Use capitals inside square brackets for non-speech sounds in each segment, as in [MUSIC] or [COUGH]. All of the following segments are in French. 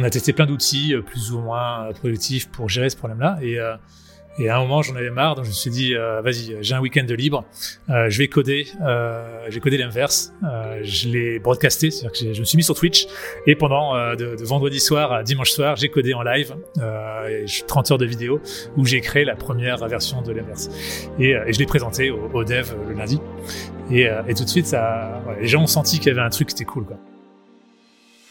On a testé plein d'outils euh, plus ou moins productifs pour gérer ce problème-là. Et, euh, et à un moment, j'en avais marre, donc je me suis dit, euh, vas-y, j'ai un week-end de libre, euh, je vais coder, euh, j'ai codé l'inverse, euh, je l'ai broadcasté, c'est-à-dire que je me suis mis sur Twitch, et pendant de, de, vendredi soir à dimanche soir, j'ai codé en live, 30 heures de vidéo, où j'ai créé la première version de l'inverse. Et, et, je l'ai présenté au, au, dev le lundi, et, et tout de suite, ça, voilà, les gens ont senti qu'il y avait un truc qui était cool, quoi.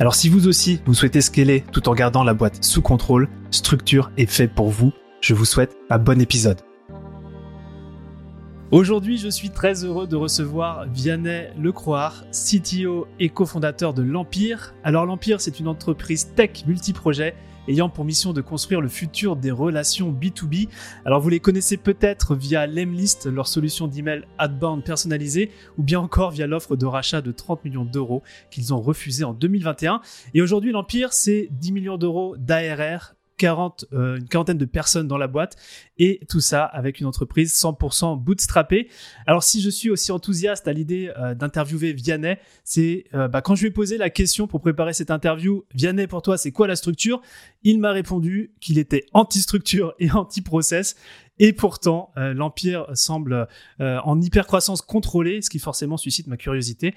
Alors si vous aussi, vous souhaitez scaler tout en gardant la boîte sous contrôle, Structure est fait pour vous. Je vous souhaite un bon épisode. Aujourd'hui, je suis très heureux de recevoir Vianney Lecroire, CTO et cofondateur de l'Empire. Alors l'Empire, c'est une entreprise tech multiprojet ayant pour mission de construire le futur des relations B2B. Alors vous les connaissez peut-être via Lemlist, leur solution d'email outbound personnalisée, ou bien encore via l'offre de rachat de 30 millions d'euros qu'ils ont refusé en 2021. Et aujourd'hui, l'Empire, c'est 10 millions d'euros d'ARR 40, euh, une quarantaine de personnes dans la boîte et tout ça avec une entreprise 100% bootstrappée. Alors si je suis aussi enthousiaste à l'idée euh, d'interviewer Vianney, c'est euh, bah, quand je lui ai posé la question pour préparer cette interview, Vianney pour toi c'est quoi la structure? Il m'a répondu qu'il était anti-structure et anti-process et pourtant, l'Empire semble en hyper-croissance contrôlée, ce qui forcément suscite ma curiosité.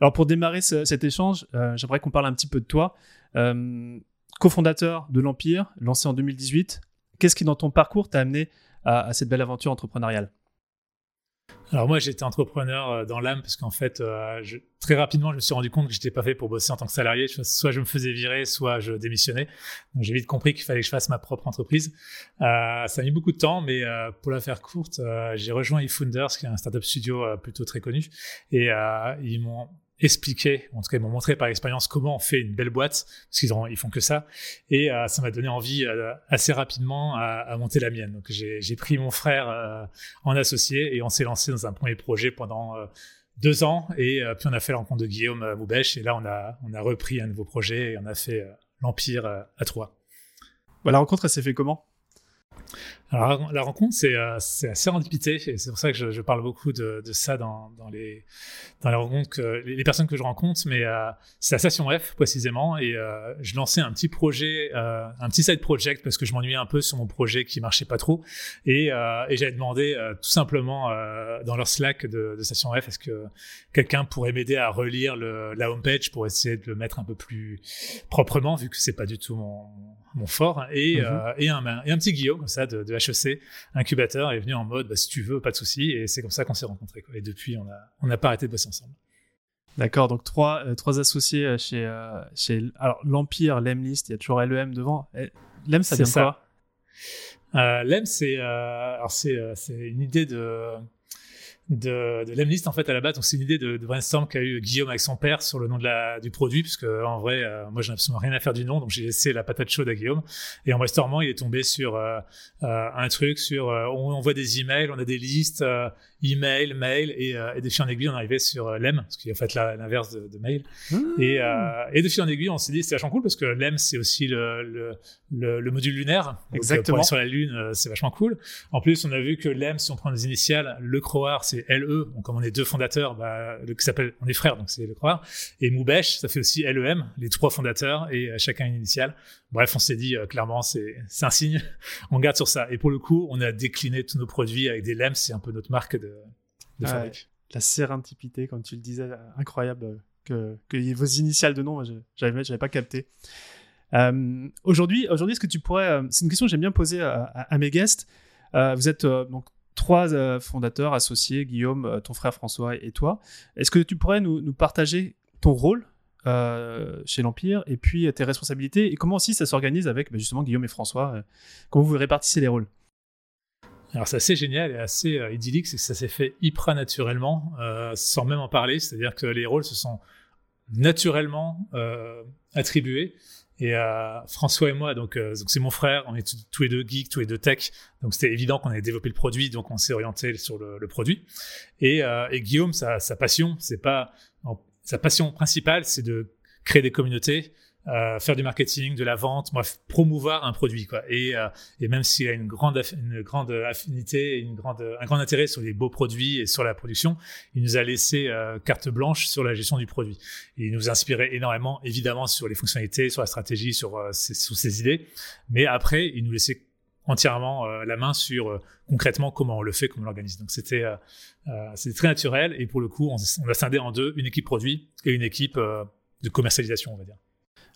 Alors pour démarrer cet échange, j'aimerais qu'on parle un petit peu de toi cofondateur de l'Empire, lancé en 2018. Qu'est-ce qui, dans ton parcours, t'a amené à, cette belle aventure entrepreneuriale? Alors moi j'étais entrepreneur euh, dans l'âme parce qu'en fait euh, très rapidement je me suis rendu compte que j'étais pas fait pour bosser en tant que salarié. Soit je me faisais virer, soit je démissionnais. J'ai vite compris qu'il fallait que je fasse ma propre entreprise. Euh, ça a mis beaucoup de temps, mais pour la faire courte, j'ai rejoint eFounders, qui est un startup studio plutôt très connu, et ils m'ont expliqué, en tout cas ils m'ont montré par expérience comment on fait une belle boîte, parce qu'ils ils font que ça, et euh, ça m'a donné envie euh, assez rapidement à, monter la mienne. Donc j'ai pris mon frère euh, en associé et on s'est lancé dans un premier projet pendant deux ans, et puis on a fait la rencontre de Guillaume Moubèche, et là on a, on a repris un nouveau projet et on a fait l'Empire à trois. Bah, la rencontre, elle s'est fait comment? Alors, la rencontre, c'est euh, assez serendipité, et c'est pour ça que je, je parle beaucoup de, de ça dans, dans, les, dans les rencontres, que, les, personnes que je rencontre, mais euh, c'est la Station F précisément, et euh, je lançais un petit projet, euh, un petit side project, parce que je m'ennuyais un peu sur mon projet qui marchait pas trop, et, euh, et j'avais demandé tout simplement dans leur Slack de, de Station F, est-ce que quelqu'un pourrait m'aider à relire le, la homepage pour essayer de le mettre un peu plus proprement, vu que c'est pas du tout mon, mon fort, et, mm-hmm. et, un, et un petit Guillaume, comme ça, de, de HEC, incubateur, est venu en mode bah, si tu veux, pas de souci. Et c'est comme ça qu'on s'est rencontrés. Quoi. Et depuis, on n'a on a pas arrêté de bosser ensemble. D'accord, donc trois, euh, trois associés euh, chez, euh, chez alors l'Empire, l'Emlist, il y a toujours LEM devant. Eh, L'EM, ça vient de quoi? Euh, L'EM, c'est c'est une idée de de, de l'Emlist en fait à la base. Donc c'est une idée de, de brainstorm qu'a eu Guillaume avec son père sur le nom de la, du produit, puisque en vrai, euh, moi j'ai absolument rien à faire du nom, donc j'ai laissé la patate chaude à Guillaume. Et en brainstormant, il est tombé sur euh, euh un truc sur on envoie des emails, on a des listes email, mail et, et de fil en aiguille, on arrivait sur l'EM, ce qui est en fait l'inverse de, de, mail. Mmh. Et, et de fil en aiguille, on s'est dit c'est vachement cool parce que l'EM c'est aussi le, le, le, le, module lunaire. Exactement. sur la lune, c'est vachement cool. En plus, on a vu que l'EM, si on prend les initiales, le croire, c'est LE. Donc, comme on est deux fondateurs, bah, le, qui s'appelle, on est frères, donc c'est le croire. Et Moubèche, ça fait aussi LEM, les trois fondateurs et euh, chacun une initiale. Bref, on s'est dit euh, clairement, c'est un signe. [LAUGHS] on garde sur ça. Et pour le coup, on a décliné tous nos produits avec des LEM. C'est un peu notre marque de, de fabrique. la sérendipité, comme tu le disais, incroyable que, que vos initiales de nom, j'avais pas capté. Euh, aujourd'hui, aujourd'hui, est-ce que tu pourrais, c'est une question que j'aime bien poser à, mes guests. vous êtes donc trois euh, fondateurs associés, Guillaume, euh, ton frère François et toi. Est-ce que tu pourrais nous, partager ton rôle euh, chez l'Empire et puis tes responsabilités et comment aussi ça s'organise avec bah, justement Guillaume et François Comment vous répartissez les rôles? Alors c'est assez génial et assez idyllique, c'est que ça s'est fait hyper naturellement, sans même en parler, c'est-à-dire que les rôles se sont naturellement attribués Et euh, François et moi, donc euh, c'est mon frère, on est tous les deux geeks, tous les deux tech, donc c'était évident qu'on allait développer le produit, donc on s'est orienté sur le, le produit. Et, euh, et Guillaume, sa, sa passion, c'est pas sa passion principale, c'est de créer des communautés, euh, faire du marketing, de la vente, bref, promouvoir un produit quoi. Et, euh, et même s'il a une grande une grande affinité, une grande un grand intérêt sur les beaux produits et sur la production, il nous a laissé euh, carte blanche sur la gestion du produit. Il nous inspirait énormément, évidemment, sur les fonctionnalités, sur la stratégie, sur euh, ses, sur ses idées. Mais après, il nous laissait entièrement euh, la main sur concrètement comment on le fait, comment on l'organise. Donc c'était c'était très naturel et pour le coup, on, on, a scindé en deux une équipe produit et une équipe de commercialisation, on va dire.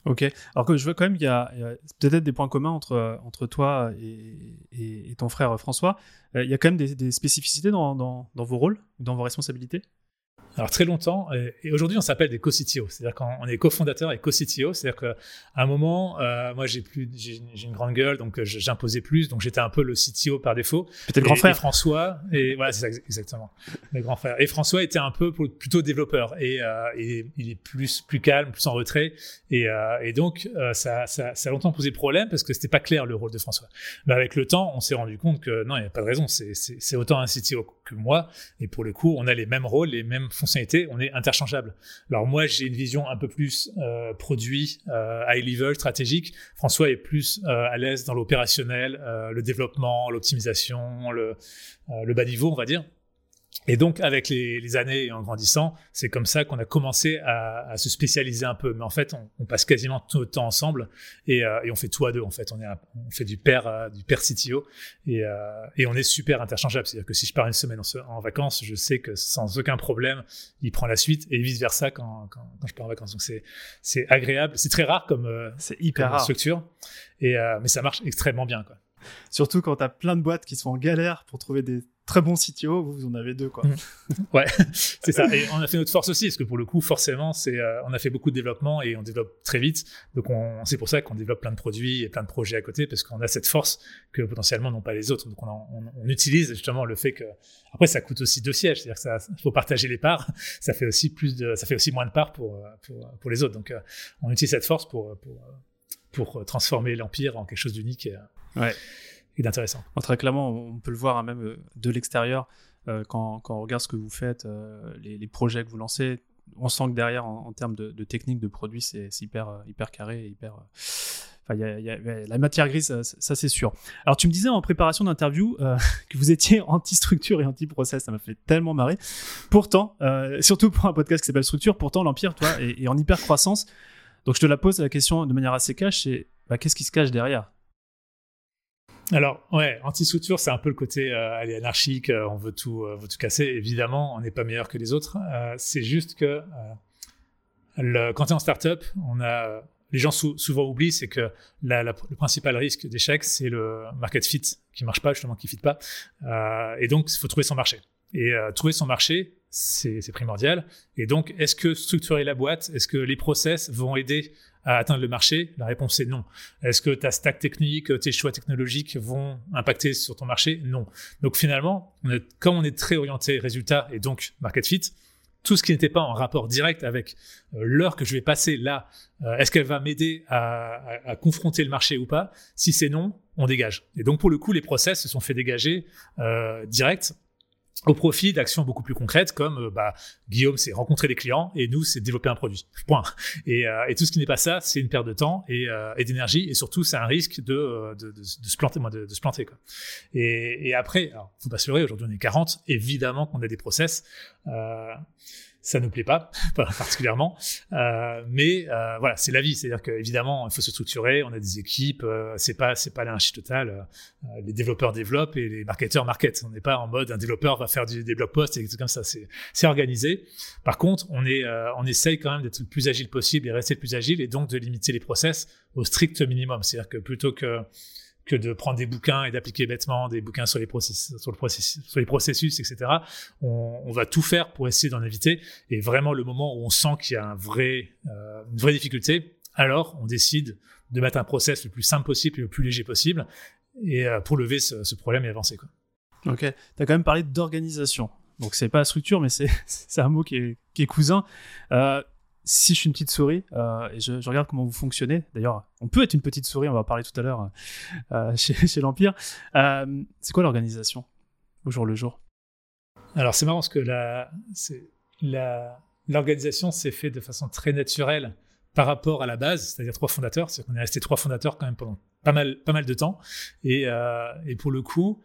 Ok. Alors que je vois quand même qu'il y a, peut-être des points communs entre, entre toi et, et, ton frère François. Euh, il y a quand même des, des spécificités dans, dans, dans, vos rôles, dans vos responsabilités? Alors très longtemps, et aujourd'hui on s'appelle des co-CTO, c'est-à-dire qu'on est cofondateur et co-CTO, c'est-à-dire qu'à un moment, euh, moi j'ai plus, j'ai une grande gueule, donc euh, j'imposais plus, donc j'étais un peu le CTO par défaut. Peut-être grand frère. Et François, et voilà, c'est exactement, le grand frère. Et François était un peu plutôt développeur, et, euh, et il est plus plus calme, plus en retrait, et, euh, et donc ça, ça, ça a longtemps posé problème parce que c'était pas clair le rôle de François. Mais avec le temps, on s'est rendu compte que non, il n'y a pas de raison, c'est autant un CTO que moi, et pour le coup, on a les mêmes rôles, les mêmes fonctions on est interchangeable. Alors moi, j'ai une vision un peu plus euh, produit, euh, high level, stratégique. François est plus euh, à l'aise dans l'opérationnel, le développement, l'optimisation, le, le bas niveau, on va dire. Et donc, avec les, les, années et en grandissant, c'est comme ça qu'on a commencé à, à, se spécialiser un peu. Mais en fait, on, on passe quasiment tout notre temps ensemble et, euh, et, on fait tout à deux. En fait, on, est on fait du père, euh, du père CTO et, euh, et, on est super interchangeable. C'est-à-dire que si je pars une semaine en, en, vacances, je sais que sans aucun problème, il prend la suite et vice versa quand, quand, quand je pars en vacances. Donc c'est c'est agréable. C'est très rare comme euh, c'est hyper comme rare. structure et euh, mais ça marche extrêmement bien quoi. Surtout quand tu as plein de boîtes qui sont en galère pour trouver des très bon CTO, vous, vous en avez deux, quoi. Mmh. [LAUGHS] Ouais, [LAUGHS] c'est ça. Et on a fait notre force aussi, parce que pour le coup, forcément, c'est, euh, on a fait beaucoup de développement et on développe très vite. Donc, on, c'est pour ça qu'on développe plein de produits et plein de projets à côté, parce qu'on a cette force que potentiellement n'ont pas les autres. Donc, on, on, on, utilise justement le fait que, après, ça coûte aussi deux sièges, c'est-à-dire que ça, faut partager les parts. [LAUGHS] Ça fait aussi plus de, ça fait aussi moins de parts pour, pour, pour les autres. Donc, euh, on utilise cette force pour, pour, pour transformer l'empire en quelque chose d'unique. Et, d'intéressant. Très clairement, on peut le voir hein, même de l'extérieur euh, quand, on regarde ce que vous faites, euh, les, projets que vous lancez. On sent que derrière, en, termes de, de, technique, de produits, c'est hyper, euh, hyper carré, hyper. Enfin, la matière grise, ça, c'est sûr. Alors, tu me disais en préparation d'interview [LAUGHS] que vous étiez anti-structure et anti-process. Ça m'a fait tellement marrer. Pourtant, surtout pour un podcast qui s'appelle Structure, pourtant l'Empire, toi, est, est, en hyper croissance. Donc, je te la pose la question de manière assez cash c'est bah, qu'est-ce qui se cache derrière? Alors, ouais, anti-structure, c'est un peu le côté euh, anarchique, euh, on veut tout, euh, veut tout casser. Évidemment, on n'est pas meilleur que les autres. Euh, c'est juste que le, quand tu es en startup, on a, les gens sou souvent oublient, c'est que la, la, le principal risque d'échec, c'est le market fit qui marche pas, justement, qui fit pas. et donc, il faut trouver son marché. Et trouver son marché, c'est primordial. Et donc, est-ce que structurer la boîte, est-ce que les process vont aider à atteindre le marché? La réponse est non. Est-ce que ta stack technique, tes choix technologiques vont impacter sur ton marché? Non. Donc finalement, on comme on est très orienté résultat et donc market fit, tout ce qui n'était pas en rapport direct avec euh, l'heure que je vais passer là, euh, est-ce qu'elle va m'aider à, confronter le marché ou pas? Si c'est non, on dégage. Et donc pour le coup, les process se sont fait dégager euh, direct au profit d'actions beaucoup plus concrètes comme euh, bah, Guillaume c'est rencontrer des clients et nous c'est développer un produit. Point. Et, euh, et tout ce qui n'est pas ça c'est une perte de temps et, euh, et d'énergie et surtout c'est un risque de, euh, de, de, se planter de, de se planter quoi. Et, et après alors faut pas se leurrer aujourd'hui on est 40 évidemment qu'on a des process euh, ça nous plaît pas, [LAUGHS] pas particulièrement, euh, mais euh, voilà, c'est la vie. C'est-à-dire qu'évidemment, il faut se structurer. On a des équipes. Euh, c'est pas c'est pas l'anarchie totale. Euh, les développeurs développent et les marketeurs marketent. On n'est pas en mode un développeur va faire du, des blog posts et trucs comme ça. C'est c'est organisé. Par contre, on est euh, on essaye quand même d'être le plus agile possible et rester le plus agile et donc de limiter les process au strict minimum. C'est-à-dire que plutôt que que de prendre des bouquins et d'appliquer bêtement des bouquins sur les processus, sur, les processus, etc. On, va tout faire pour essayer d'en éviter. Et vraiment, le moment où on sent qu'il y a euh, une vraie difficulté, alors on décide de mettre un process le plus simple possible et le plus léger possible et euh, pour lever ce, problème et avancer. Ok, tu as quand même parlé d'organisation. Donc c'est pas structure, mais c'est [LAUGHS] un mot qui est, qui est cousin. Euh, si je suis une petite souris et je, regarde comment vous fonctionnez, d'ailleurs, on peut être une petite souris, on va en parler tout à l'heure [LAUGHS] chez, chez l'Empire. c'est quoi l'organisation au jour le jour? Alors c'est marrant parce que l'organisation s'est faite de façon très naturelle par rapport à la base, c'est-à-dire trois fondateurs. C'est qu'on est resté trois fondateurs quand même pendant pas mal, pas mal de temps. Et, euh, pour le coup,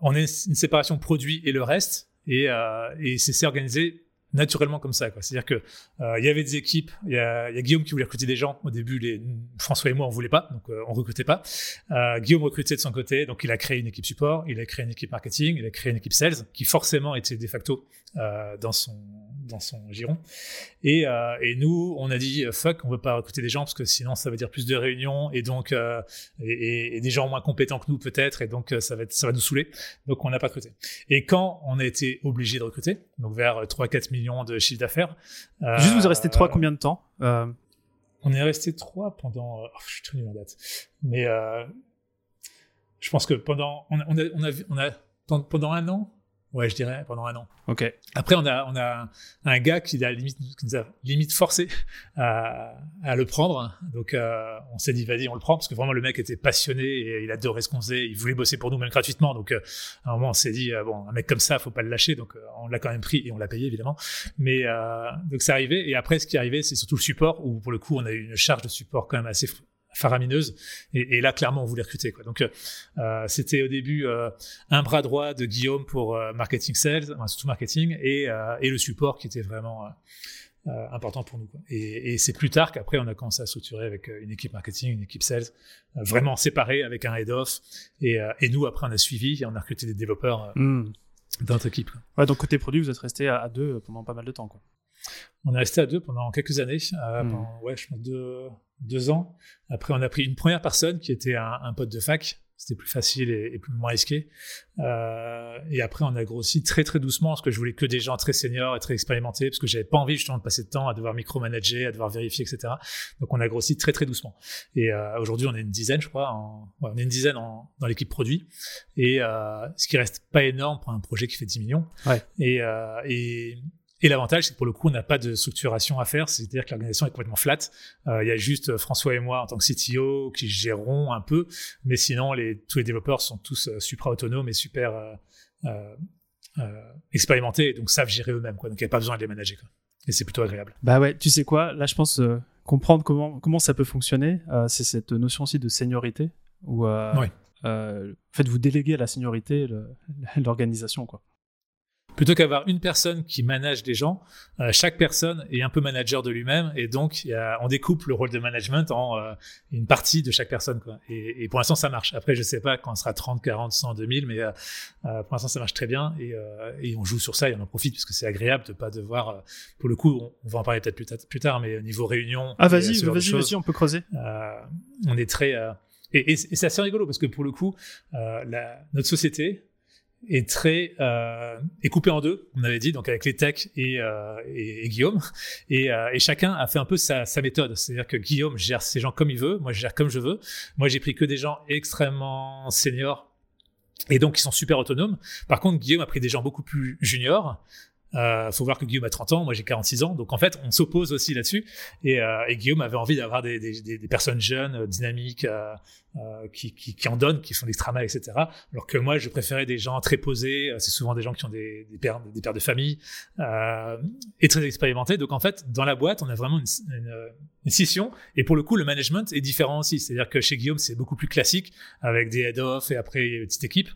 on est une séparation produit et le reste. Et, euh, et c'est organisé naturellement comme ça. C'est-à-dire que euh, il y avait des équipes. Il y, a, Guillaume qui voulait recruter des gens. Au début, François et moi, on voulait pas, donc euh, on recrutait pas. Euh, Guillaume recrutait de son côté, donc il a créé une équipe support, il a créé une équipe marketing, il a créé une équipe sales, qui forcément était de facto euh, dans son dans son giron. Et, nous, on a dit fuck, on veut pas recruter des gens parce que sinon ça veut dire plus de réunions et donc et, des gens moins compétents que nous peut-être et donc ça va ça va nous saouler. Donc on n'a pas recruté. Et quand on a été obligé de recruter, donc vers 3-4 millions de chiffre d'affaires. Juste vous êtes resté trois combien de temps On est resté trois pendant. Oh, je suis très nul en date. Mais je pense que pendant on a, on a, on a, on a pendant un an, Ouais, je dirais pendant un an. Ok. Après, on a, on a un gars qui, a limite, qui nous a limite forcé à, à le prendre. Donc, euh, on s'est dit, vas-y, on le prend, parce que vraiment, le mec était passionné et il adorait ce qu'on faisait. Il voulait bosser pour nous, même gratuitement. Donc, euh, à un moment, on s'est dit, euh, bon, un mec comme ça, faut pas le lâcher. Donc, on l'a quand même pris et on l'a payé, évidemment. Mais donc, c'est arrivé. Et après, ce qui est arrivé, c'est surtout le support, où pour le coup, on a eu une charge de support quand même assez faramineuse. Et, là, clairement, on voulait recruter. Quoi. Donc, euh, c'était au début euh, un bras droit de Guillaume pour euh, marketing sales, surtout marketing, et, et, le support qui était vraiment important pour nous. Quoi. Et, c'est plus tard qu'apraprès, on a commencé à structurer avec une équipe marketing, une équipe sales, vraiment séparée avec un head-off. Et, nous, après, on a suivi et on a recruté des développeurs mmh. dans notre équipe. Ouais, donc côté produit, vous êtes resté à, deux pendant pas mal de temps. Quoi. On est resté à deux pendant quelques années, mmh. pendant, ouais, je pense deux, deux ans. Après, on a pris une première personne qui était un, pote de fac. C'était plus facile et, plus moins risqué. Euh, et après, on a grossi très très doucement parce que je voulais que des gens très seniors et très expérimentés parce que j'avais pas envie justement de passer de temps à devoir micromanager, à devoir vérifier, etc. Donc, on a grossi très très doucement. Et euh, aujourd'hui, on est une dizaine, je crois. on est une dizaine dans l'équipe produit. Et euh, ce qui reste pas énorme pour un projet qui fait 10 millions. Et, et et l'avantage, c'est que pour le coup, on n'a pas de structuration à faire, c'est-à-dire que l'organisation est complètement flat. Euh, il y a juste François et moi en tant que CTO qui géreront un peu, mais sinon, les, tous les développeurs sont tous euh, supra-autonomes et super euh, euh, euh, expérimentés, donc savent gérer eux-mêmes. Quoi. Donc il n'y a pas besoin de les manager. Quoi. Et c'est plutôt agréable. Bah ouais, tu sais quoi, là je pense comprendre comment, comment ça peut fonctionner, c'est cette notion aussi de seniorité, où oui. en fait, vous déléguez à la seniorité [LAUGHS] l'organisation. quoi plutôt qu'avoir une personne qui manage des gens, euh, chaque personne est un peu manager de lui-même et donc y a, on découpe le rôle de management en euh, une partie de chaque personne. Quoi. Et, et, pour l'instant, ça marche. Après, je sais pas quand on sera 30, 40, 100, 2000, mais euh, pour l'instant, ça marche très bien et, et, on joue sur ça et on en profite parce que c'est agréable de pas devoir. pour le coup, on, va en parler peut-être plus, plus, tard, mais au niveau réunion. Ah vas-y, vas-y, vas-y, on peut creuser. on est très et, et c'est assez rigolo parce que pour le coup, la, notre société, est très euh, est coupé en deux, on avait dit, donc avec les techs et, euh, et, Guillaume, et, euh, et, chacun a fait un peu sa, méthode. C'est-à-dire que Guillaume gère ses gens comme il veut, moi je gère comme je veux. Moi j'ai pris que des gens extrêmement seniors et donc ils sont super autonomes. Par contre Guillaume a pris des gens beaucoup plus juniors. Euh, faut voir que Guillaume a 30 ans, moi j'ai 46 ans, donc en fait on s'oppose aussi là-dessus. Et, euh, et, Guillaume avait envie d'avoir des, des, des, personnes jeunes, dynamiques, euh, qui, qui, qui, en donnent, qui font l'extra mal, etc. Alors que moi, je préférais des gens très posés. Euh, c'est souvent des gens qui ont des, des, pères, des pères de famille euh, et très expérimentés. Donc en fait, dans la boîte, on a vraiment une, une, une scission. Et pour le coup, le management est différent aussi. C'est-à-dire que chez Guillaume, c'est beaucoup plus classique avec des head-off et après une petite équipe.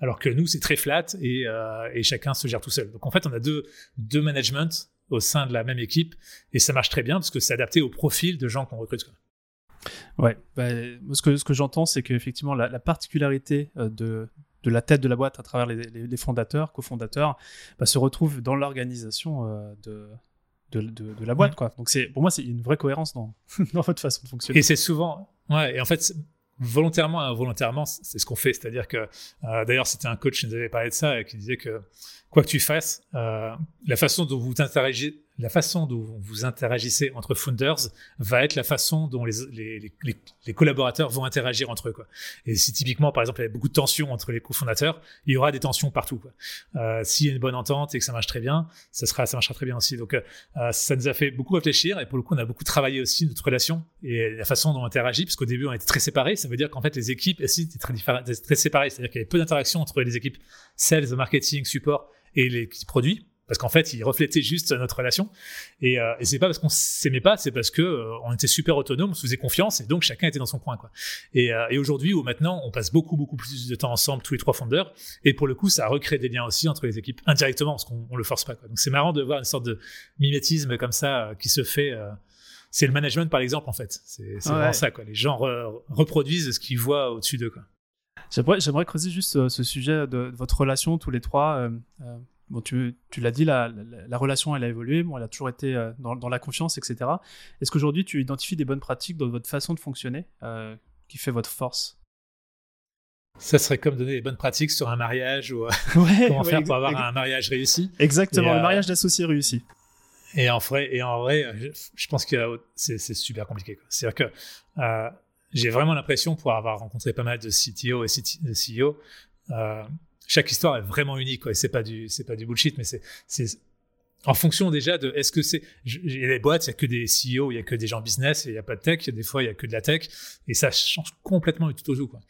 Alors que nous, c'est très flat et, euh, et chacun se gère tout seul. Donc en fait, on a deux, deux managements au sein de la même équipe et ça marche très bien parce que c'est adapté au profil de gens qu'on recrute. Ouais, bah, ce que, ce que j'entends, c'est qu'effectivement, la, la, particularité euh, de, de la tête de la boîte à travers les, les, fondateurs, cofondateurs, bah, se retrouve dans l'organisation euh, de, de, de, la boîte. Quoi. Donc c'est, pour moi, c'est une vraie cohérence dans, [LAUGHS] dans votre façon de fonctionner. Et c'est souvent, ouais, et en fait, volontairement et involontairement, c'est ce qu'on fait. C'est-à-dire que, euh, d'ailleurs, c'était un coach qui nous avait parlé de ça et qui disait que quoi que tu fasses, la façon dont vous interagissez, la façon dont vous interagissez entre founders va être la façon dont les, les, les, collaborateurs vont interagir entre eux. Quoi. Et si typiquement, par exemple, il y a beaucoup de tensions entre les cofondateurs, il y aura des tensions partout. Quoi. Euh, S'il y a une bonne entente et que ça marche très bien, ça, sera, ça marchera très bien aussi. Donc, euh, ça nous a fait beaucoup réfléchir et pour le coup, on a beaucoup travaillé aussi notre relation et la façon dont on interagit, parce qu'au début, on était très séparés. Ça veut dire qu'en fait, les équipes aussi étaient très, très séparées. C'est-à-dire qu'il y avait peu d'interaction entre les équipes sales, marketing, support et les produits parce qu'en fait, il reflétait juste notre relation. Et, euh, et c'est pas parce qu'on s'aimait pas, c'est parce que euh, on était super autonome, on se faisait confiance, et donc chacun était dans son coin, quoi. Et, euh, et aujourd'hui, ou maintenant, on passe beaucoup beaucoup plus de temps ensemble, tous les trois fondeurs, et pour le coup, ça recrée des liens aussi entre les équipes indirectement, parce qu'on on le force pas, quoi. Donc c'est marrant de voir une sorte de mimétisme comme ça qui se fait. c'est le management par exemple, en fait. C'est vraiment ça, quoi. Les gens reproduisent ce qu'ils voient au-dessus d'eux, quoi. J'aimerais creuser juste ce sujet de, votre relation tous les trois. Bon, tu, tu l'as dit, la, la, relation, elle a évolué, bon, elle a toujours été euh, dans, dans la confiance, etc. Est-ce qu'aujourd'hui, tu identifies des bonnes pratiques dans votre façon de fonctionner euh, qui fait votre force? Ça serait comme donner des bonnes pratiques sur un mariage ou euh, [LAUGHS] comment faire pour avoir un mariage réussi. Exactement, le mariage d'associés réussi. Et en vrai, et en vrai je, pense que c'est super compliqué. C'est-à-dire que j'ai vraiment l'impression, pour avoir rencontré pas mal de CTO et de CEO, chaque histoire est vraiment unique. Quoi. Et c'est pas du, pas du bullshit, mais c'est, en fonction déjà de est-ce que c'est il y boîtes, il y a que des CEO, il y a que des gens business, il y a pas de tech. Des fois, il y a que de la tech, et ça change complètement du tout au tout. Quoi.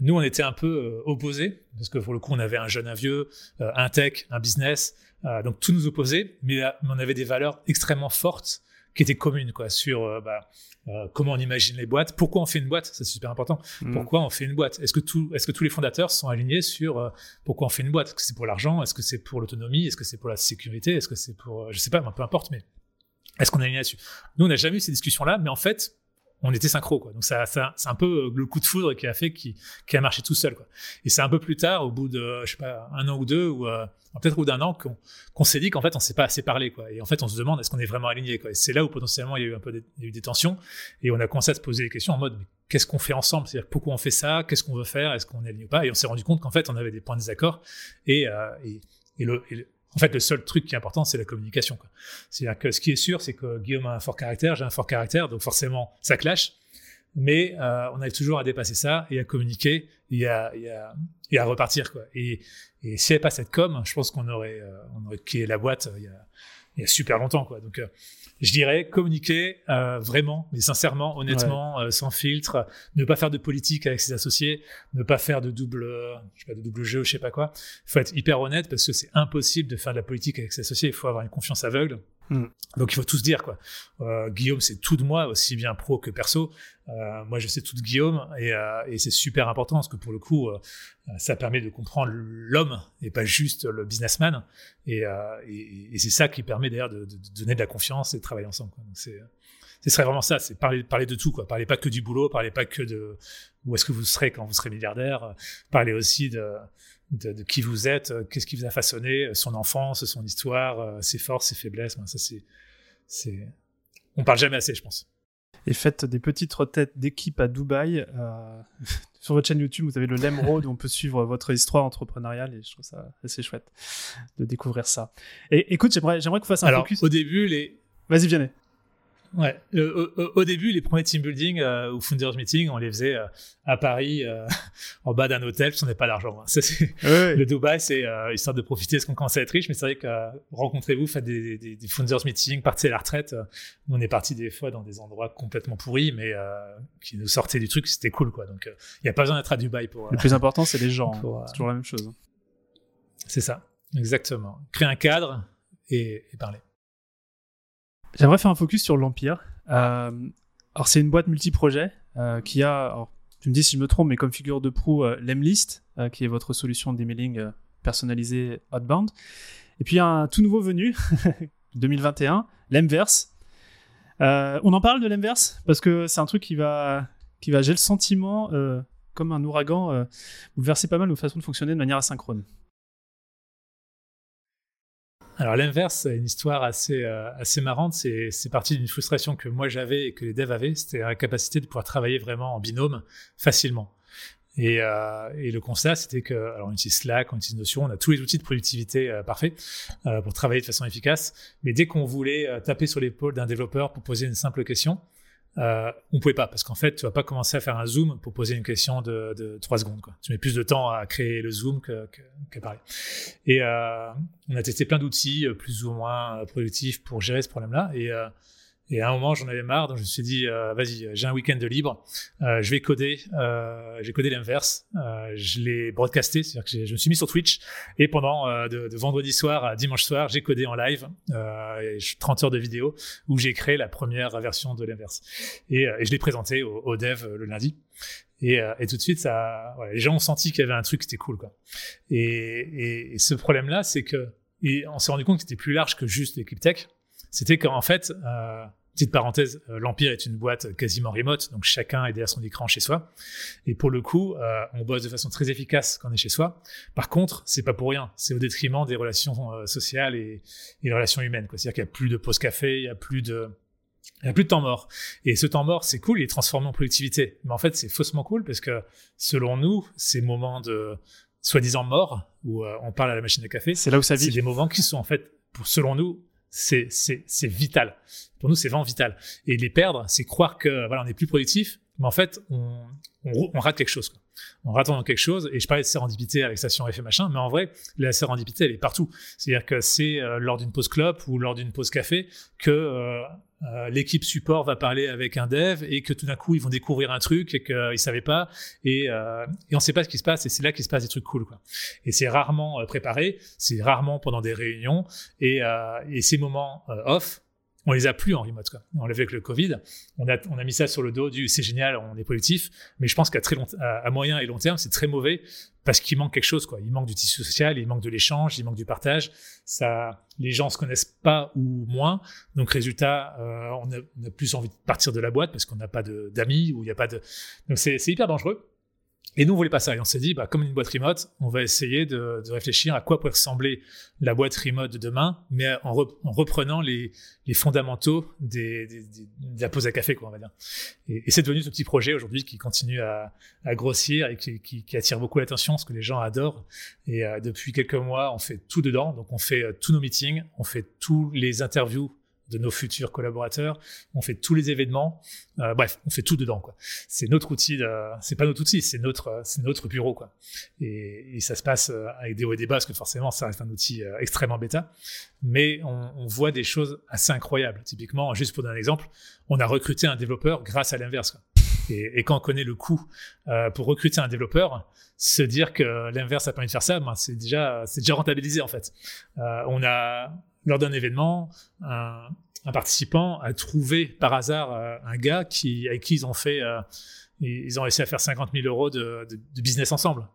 Nous, on était un peu euh, opposés parce que pour le coup, on avait un jeune, un vieux, euh, un tech, un business, euh, donc tout nous opposait, mais, on avait des valeurs extrêmement fortes qui étaient communes quoi sur bah, euh, comment on imagine les boîtes, pourquoi on fait une boîte, c'est super important. Mm. Pourquoi on fait une boîte Est-ce que, tout, est-ce que tous les fondateurs sont alignés sur euh, pourquoi on fait une boîte Est-ce que c'est pour l'argent Est-ce que c'est pour l'autonomie Est-ce que c'est pour la sécurité Est-ce que c'est pour, euh, je sais pas, peu importe, mais est-ce qu'on est aligné là-dessus? Nous, on n'a jamais eu ces discussions-là, mais en fait, on était synchro quoi. Donc ça, ça c'est un peu le coup de foudre qui a fait qui, qui a marché tout seul quoi. Et c'est un peu plus tard au bout de je sais pas un an ou deux ou euh, peut-être au bout d'un an qu'on s'est dit qu'en fait on s'est pas assez parlé quoi. Et en fait on se demande est-ce qu'on est vraiment aligné quoi. Et c'est là où potentiellement il y a eu un peu des, il y a eu des tensions. Et on a commencé à se poser des questions en mode qu'est-ce qu'on fait ensemble? C'est-à-dire pourquoi on fait ça? Qu'est-ce qu'on veut faire? Est-ce qu'on est aligné ou pas? Et on s'est rendu compte qu'en fait on avait des points de désaccord. Et, euh, et le, et le en fait, le seul truc qui est important, c'est la communication. C'est-à-dire que ce qui est sûr, c'est que Guillaume a un fort caractère, j'ai un fort caractère, donc forcément, ça clash mais euh, on arrive toujours à dépasser ça et à communiquer et à, et à, et à repartir quoi. Et, et s'il n'y avait pas cette com, je pense qu'on aurait euh, on aurait quitté la boîte il y a, il y a super longtemps quoi. Donc euh, je dirais communiquer euh, vraiment, mais sincèrement, honnêtement, euh, sans filtre, ne pas faire de politique avec ses associés, ne pas faire de double, je sais pas, de double jeu, je sais pas quoi. Il faut être hyper honnête parce que c'est impossible de faire de la politique avec ses associés. Il faut avoir une confiance aveugle. Hmm. Donc il faut tout se dire quoi. Euh, Guillaume c'est tout de moi aussi bien pro que perso. Euh, moi je sais tout de Guillaume et, euh, et c'est super important parce que pour le coup euh, ça permet de comprendre l'homme et pas juste le businessman et, euh, et, et c'est ça qui permet d'ailleurs de, de, donner de la confiance et de travailler ensemble. Quoi. Donc c'est ce serait vraiment ça, c'est parler, parler de tout, quoi. Parler pas que du boulot, parler pas que de où est-ce que vous serez quand vous serez milliardaire, parler aussi de, de, de, qui vous êtes, euh, qu'est-ce qui vous a façonné, euh, son enfance, son histoire, euh, ses forces, ses faiblesses. ça, c'est, c'est, on parle jamais assez, je pense. Et faites des petites retraites d'équipe à Dubaï. Euh, [LAUGHS] sur votre chaîne YouTube, vous avez le Lem Road où on peut suivre votre histoire entrepreneuriale et je trouve ça assez chouette de découvrir ça. Et écoute, j'aimerais, j'aimerais qu'on fasse un Alors, focus. Au début, les. Vas-y, Vianney. Ouais. au, début, les premiers team building euh, ou founders meeting, on les faisait euh, à Paris, euh, [LAUGHS] en bas d'un hôtel, parce qu'on n'avait pas d'argent. Hein. Le Dubaï, c'est histoire de profiter parce qu'on commence à être riche, mais c'est vrai que rencontrez-vous, faites des, des, des, founders meeting, partez à la retraite. Nous, on est parti des fois dans des endroits complètement pourris, mais qui nous sortaient du truc, c'était cool, quoi. Donc, il n'y a pas besoin d'être à Dubaï pour. Le plus important, c'est les gens. Hein. c'est toujours la même chose. C'est ça, exactement. Créer un cadre et, et parler. J'aimerais faire un focus sur l'Empire. Euh, alors, c'est une boîte multi-projet euh, qui a, alors, tu me dis si je me trompe, mais comme figure de proue, euh, l'Emlist, euh, qui est votre solution d'emailing personnalisée outbound. Et puis, un tout nouveau venu, [LAUGHS] 2021, l'Emverse. on en parle de l'Emverse parce que c'est un truc qui va, qui va, j'ai le sentiment, comme un ouragan, bouleverser pas mal nos façons de fonctionner de manière asynchrone. Alors l'inverse, c'est une histoire assez, euh, assez marrante. C'est, parti d'une frustration que moi j'avais et que les devs avaient. C'était la capacité de pouvoir travailler vraiment en binôme facilement. Et, et le constat, c'était que, alors on utilise Slack, on utilise Notion, on a tous les outils de productivité parfaits pour travailler de façon efficace. Mais dès qu'on voulait taper sur l'épaule d'un développeur pour poser une simple question, euh, on pouvait pas parce qu'en fait, tu vas pas commencer à faire un zoom pour poser une question de, de 3 secondes. Quoi. Tu mets plus de temps à créer le zoom que, que, que pareil. Et euh, on a testé plein d'outils euh, plus ou moins productifs pour gérer ce problème-là. Et euh, et à un moment, j'en avais marre, donc je me suis dit, euh, vas-y, j'ai un week-end de libre, euh, je vais coder. Euh, j'ai codé l'inverse. Euh, je l'ai broadcasté, c'est-à-dire que je me suis mis sur Twitch et pendant euh, de, de, vendredi soir à dimanche soir, j'ai codé en live 30 heures de vidéo où j'ai créé la première version de l'inverse. Et, et, je l'ai présenté au, au, dev le lundi. Et, et, tout de suite, ça, voilà, les gens ont senti qu'il y avait un truc, c'était cool, quoi. Et, et ce problème-là, c'est que, et on s'est rendu compte que c'était plus large que juste l'équipe tech. C'était qu'en fait, euh, Petite parenthèse, euh, l'Empire est une boîte quasiment remote, donc chacun est derrière son écran chez soi. Et pour le coup, euh, on bosse de façon très efficace quand on est chez soi. Par contre, c'est pas pour rien. C'est au détriment des relations euh, sociales et, et, des relations humaines. C'est-à-dire qu'il y a plus de pause café, il y a plus de il y a plus de temps mort. Et ce temps mort, c'est cool, il est transformé en productivité. Mais en fait, c'est faussement cool parce que selon nous, ces moments de soi-disant mort, où on parle à la machine à café, c'est là où ça vit. C'est des moments qui sont en fait, pour, selon nous, c'est vital. Pour nous, c'est vraiment vital. Et les perdre, c'est croire que voilà, on est plus productif, mais en fait, on, on, rate quelque chose. Quoi. On rate dans quelque chose. Et je parlais de sérendipité avec station F et machin, mais en vrai, la sérendipité, elle est partout. C'est-à-dire que c'est euh, lors d'une pause clope ou lors d'une pause café que euh, euh, l'équipe support va parler avec un dev et que tout d'un coup ils vont découvrir un truc et qu'ils ne savaient pas et, euh, on sait pas ce qui se passe et c'est là qu'il se passe des trucs cool. Et c'est rarement euh, préparé, c'est rarement pendant des réunions et, ces moments off on les a plus en remote. On l'a vu avec le Covid. On a, on a mis ça sur le dos du c'est génial, on est productif. Mais je pense qu'à très long, à, moyen et long terme, c'est très mauvais parce qu'il manque quelque chose. Quoi. Il manque du tissu social, il manque de l'échange, il manque du partage. Ça, les gens se connaissent pas ou moins. Donc résultat, euh, on, a, on, a, plus envie de partir de la boîte parce qu'on n'a pas d'amis ou il n'y a pas de. Donc c'est hyper dangereux. Et nous, on voulait pas ça. Et on s'est dit, bah, comme une boîte remote, on va essayer de, de, réfléchir à quoi pourrait ressembler la boîte remote de demain, mais en, en reprenant les, les fondamentaux des, des, des, de la pause à café, quoi, on va dire. Et, et c'est devenu ce petit projet aujourd'hui qui continue à, à grossir et qui, qui, qui attire beaucoup l'attention, ce que les gens adorent. Et euh, depuis quelques mois, on fait tout dedans. Donc, on fait euh, tous nos meetings, on fait tous les interviews de nos futurs collaborateurs. On fait tous les événements. Euh, bref, on fait tout dedans. quoi. C'est notre outil. C'est pas notre outil, c'est notre, c'est notre bureau. quoi. Et, et, ça se passe euh, avec des hauts et des bas parce que forcément, ça reste un outil euh, extrêmement bêta. Mais on, on, voit des choses assez incroyables. Typiquement, juste pour donner un exemple, on a recruté un développeur grâce à l'inverse. Et, et, quand on connaît le coût euh, pour recruter un développeur, se dire que l'inverse a permis de faire ça, ben c'est déjà, c'est déjà rentabilisé en fait. Euh, on a lors d'un événement, un, un, participant a trouvé par hasard euh, un gars qui, avec qui ils ont fait, euh, ils ont réussi à faire 50 000 euros de, de, de business ensemble.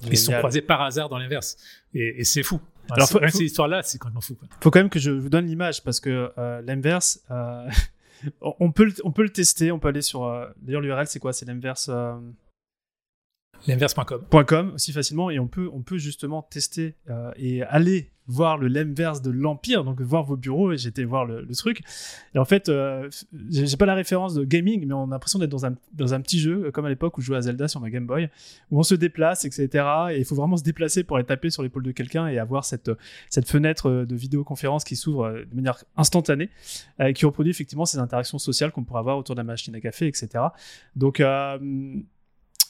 Génial. Ils se sont croisés par hasard dans l'inverse. Et, et c'est fou. Alors, faut, faut, ces histoires-là, c'est complètement fou. Il faut quand même que je vous donne l'image parce que euh, l'inverse, euh, [LAUGHS] on, peut le, on peut le tester. On peut aller sur. Euh, D'ailleurs, l'URL, c'est quoi? C'est l'inverse. L'inverse.com. aussi facilement et on peut, on peut justement tester euh, et aller voir le l'inverse de l'Empire, donc voir vos bureaux et j'étais voir le, truc. Et en fait, euh, j'ai pas la référence de gaming, mais on a l'impression d'être dans un, dans un petit jeu, comme à l'époque où je jouais à Zelda sur ma Game Boy, où on se déplace, etc. Et il faut vraiment se déplacer pour aller taper sur l'épaule de quelqu'un et avoir cette, cette fenêtre de vidéoconférence qui s'ouvre de manière instantanée, euh, qui reproduit effectivement ces interactions sociales qu'on pourrait avoir autour de la machine à café, etc. Donc, euh,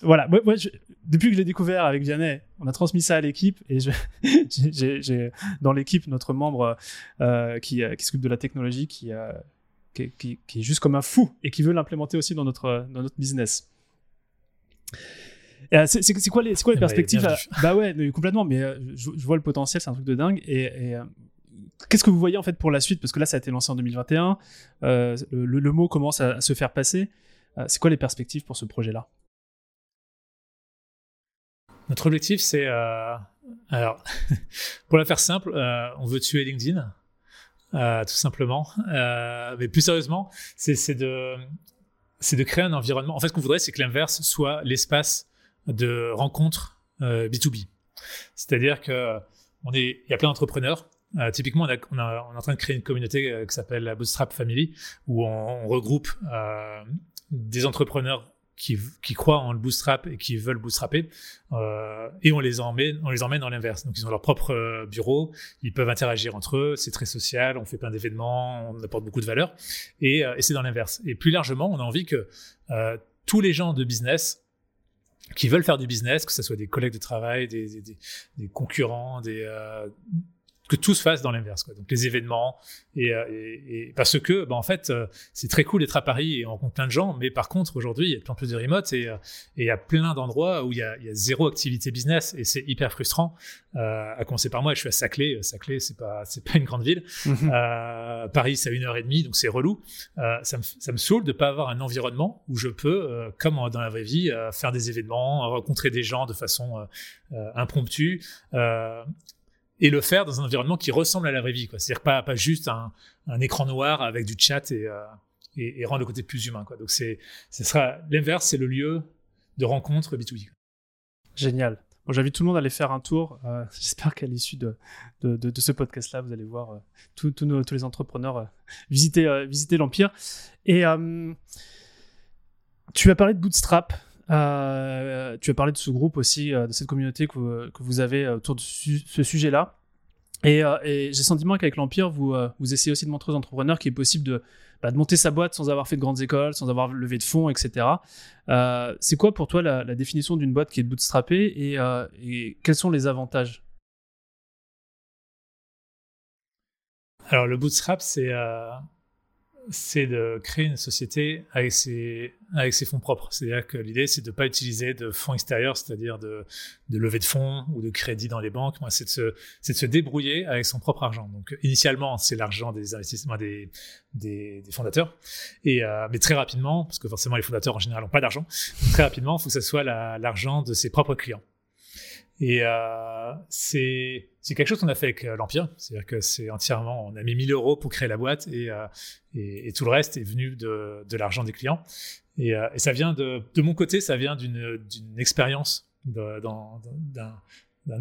voilà, moi, moi je, depuis que je l'ai découvert avec Vianney, on a transmis ça à l'équipe et [LAUGHS] j'ai dans l'équipe notre membre euh, qui, qui s'occupe de la technologie qui, euh, qui, qui, qui, est juste comme un fou et qui veut l'implémenter aussi dans notre, dans notre business. C'est quoi les, quoi les perspectives. Bah ouais, complètement, mais euh, je, je, vois le potentiel, c'est un truc de dingue. Et, et euh, qu'est-ce que vous voyez en fait pour la suite? Parce que là, ça a été lancé en 2021, euh, le, le, mot commence à, à se faire passer. c'est quoi les perspectives pour ce projet-là? Notre objectif, c'est, euh, alors, [LAUGHS] pour la faire simple, euh, on veut tuer LinkedIn, euh, tout simplement. Mais plus sérieusement, c'est de, créer un environnement. En fait, ce qu'on voudrait, c'est que l'inverse soit l'espace de rencontre B2B. Euh, C'est-à-dire on est, y a plein d'entrepreneurs. Typiquement, on, est en train de créer une communauté qui s'appelle la Bootstrap Family, où on regroupe des entrepreneurs qui, croient en le bootstrap et qui veulent bootstrapper, euh, et on les emmène, on les emmène dans l'inverse. Donc ils ont leur propre euh, bureau, ils peuvent interagir entre eux, c'est très social, on fait plein d'événements, on apporte beaucoup de valeur, et, et c'est dans l'inverse. Et plus largement, on a envie que tous les gens de business qui veulent faire du business, que ce soit des collègues de travail, des, concurrents, des, euh, que tout se fasse dans l'inverse. Donc les événements, et, euh, et, et parce que, bah, en fait, euh, c'est très cool d'être à Paris et on rencontre plein de gens, mais par contre, aujourd'hui, il y a plein plus de remote et, et il y a plein d'endroits où il y, a, il y, a, zéro activité business et c'est hyper frustrant. Euh, à commencer par moi, je suis à Saclay. Saclay, c'est pas, c'est pas une grande ville. Mhm. euh, Paris, c'est à une heure et demie, donc c'est relou. Euh, ça, me, ça me saoule de pas avoir un environnement où je peux, comme dans la vraie vie, faire des événements, rencontrer des gens de façon impromptue et le faire dans un environnement qui ressemble à la vraie vie. C'est-à-dire pas, pas juste un, un, écran noir avec du chat et, euh, et, et, rendre le côté plus humain. Quoi. Donc ce sera l'inverse, c'est le lieu de rencontre B2B. Génial. J'invite tout le monde à aller faire un tour. Euh, [LAUGHS] J'espère qu'à l'issue de, de, de, ce podcast-là, vous allez voir euh, tous les entrepreneurs euh, visiter, visiter l'Empire. Et tu as parlé de Bootstrap. Euh, tu as parlé de ce groupe aussi, euh, de cette communauté que, vous avez autour de ce sujet-là. Et, euh, j'ai le sentiment qu'avec l'Empire, vous, euh, essayez aussi de montrer aux entrepreneurs qu'il est possible de, bah, de monter sa boîte sans avoir fait de grandes écoles, sans avoir levé de fonds, etc. Euh, c'est quoi pour toi la, la définition d'une boîte qui est bootstrappée et, et quels sont les avantages? Alors le bootstrap, c'est c'est de créer une société avec ses, avec ses fonds propres. C'est-à-dire que l'idée, c'est de ne pas utiliser de fonds extérieurs, c'est-à-dire de, de lever de fonds ou de crédit dans les banques. C'est de, se, de se débrouiller avec son propre argent. Donc, initialement, c'est l'argent des investissements des, des, des fondateurs. Et, euh, mais très rapidement, parce que forcément, les fondateurs en général n'ont pas d'argent, très rapidement, il faut que ce soit l'argent de ses propres clients. Et euh, c'est quelque chose qu'on a fait avec euh, l'Empire. C'est-à-dire que c'est entièrement, on a mis 1000 euros pour créer la boîte et, euh, et, et tout le reste est venu de, de l'argent des clients. Et, euh, et, ça vient de, de mon côté, ça vient d'une expérience d'un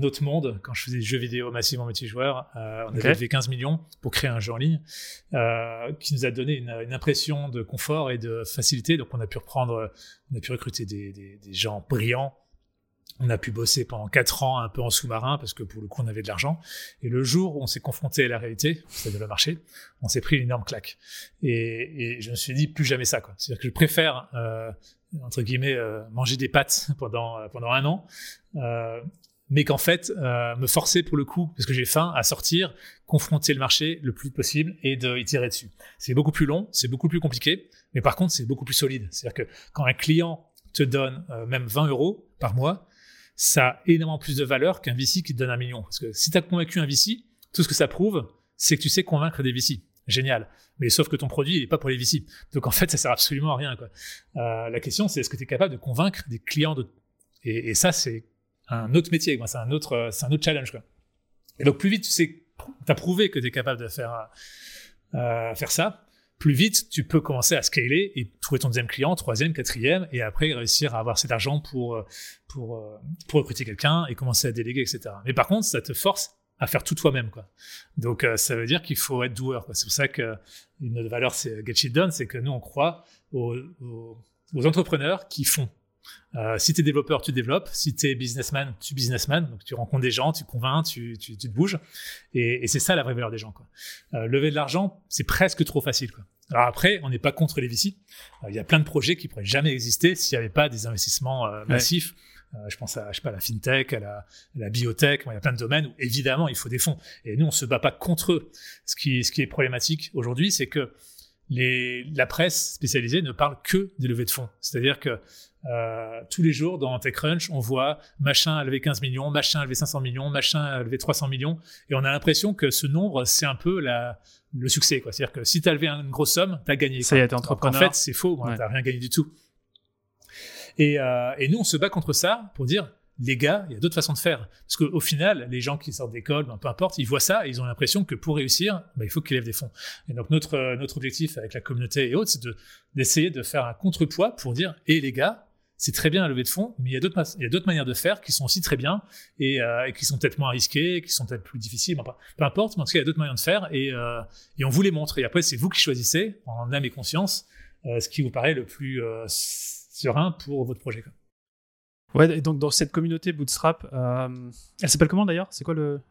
autre monde. Quand je faisais des jeux vidéo massivement multijoueurs, euh, on okay. avait levé 15 millions pour créer un jeu en ligne euh, qui nous a donné une, une, impression de confort et de facilité. Donc on a pu reprendre, on a pu recruter des, des, des gens brillants on a pu bosser pendant quatre ans un peu en sous-marin parce que pour le coup on avait de l'argent. Et le jour où on s'est confronté à la réalité, c'est-à-dire le marché, on s'est pris une énorme claque. Et, et, je me suis dit plus jamais ça. C'est-à-dire que je préfère euh, entre guillemets euh, manger des pâtes pendant euh, pendant un an, euh, mais qu'en fait euh, me forcer pour le coup parce que j'ai faim à sortir, confronter le marché le plus possible et de tirer dessus. C'est beaucoup plus long, c'est beaucoup plus compliqué, mais par contre c'est beaucoup plus solide. C'est-à-dire que quand un client te donne même 20 euros par mois, ça a énormément plus de valeur qu'un VC qui te donne un million. Parce que si tu as convaincu un VC, tout ce que ça prouve, c'est que tu sais convaincre des VC. Génial. Mais sauf que ton produit, il n'est pas pour les VC. Donc en fait, ça sert absolument à rien. Quoi. Euh, la question, c'est est-ce que tu es capable de convaincre des clients de... Et, et ça, c'est un autre métier. C'est un autre, c'est un autre challenge. Quoi. Et donc plus vite, tu sais, tu as prouvé que tu es capable de faire, euh, faire ça, plus vite tu peux commencer à scaler et trouver ton deuxième client, troisième, quatrième, et après réussir à avoir cet argent pour, euh, pour, euh, pour recruter quelqu'un et commencer à déléguer, etc. Mais par contre, ça te force à faire tout toi-même, quoi. Donc, euh, ça veut dire qu'il faut être doueur, quoi. C'est pour ça que une autre valeur, c'est Get Shit Done, c'est que nous, on croit aux, aux, aux entrepreneurs qui font. Euh, si tu es développeur, tu développes. Si tu es businessman, tu businessman. Donc tu rencontres des gens, tu convaincs, tu, tu, tu te bouges. Et, et c'est ça la vraie valeur des gens. Quoi. Euh, lever de l'argent, c'est presque trop facile. Quoi. Alors après, on n'est pas contre les VC. Il y a plein de projets qui pourraient jamais exister s'il n'y avait pas des investissements euh, massifs. Ouais. je pense à, je sais pas, à la fintech, à la, à la biotech. Bon, il y a plein de domaines où évidemment il faut des fonds. Et nous, on se bat pas contre eux. Ce qui, ce qui est problématique aujourd'hui, c'est que les, la presse spécialisée ne parle que des levées de fonds. C'est-à-dire que euh, tous les jours dans TechCrunch, on voit machin a levé 15 millions, machin a levé 500 millions, machin a levé 300 millions, et on a l'impression que ce nombre, c'est un peu la, le succès. C'est-à-dire que si tu as levé une grosse somme, tu as gagné. Ça y est, entrepreneur. En fait, c'est faux, ouais. tu n'as rien gagné du tout. Et, euh, et nous, on se bat contre ça pour dire, les gars, il y a d'autres façons de faire. Parce qu'au final, les gens qui sortent d'école, ben, peu importe, ils voient ça et ils ont l'impression que pour réussir, ben, il faut qu'ils lèvent des fonds. Et donc notre, euh, notre objectif avec la communauté et autres, c'est d'essayer de, de, faire un contrepoids pour dire, et les gars, c'est très bien à lever de fonds, mais il y a d'autres, il y a d'autres manières de faire qui sont aussi très bien et, euh, et qui sont peut-être moins risquées, qui sont peut-être plus difficiles. Peu importe, mais en tout cas, il y a d'autres moyens de faire et, euh, et on vous les montre. Et après, c'est vous qui choisissez, en âme et conscience, euh, ce qui vous paraît le plus serein pour votre projet. Quoi. Ouais, et donc dans cette communauté Bootstrap, elle s'appelle comment d'ailleurs? C'est quoi le,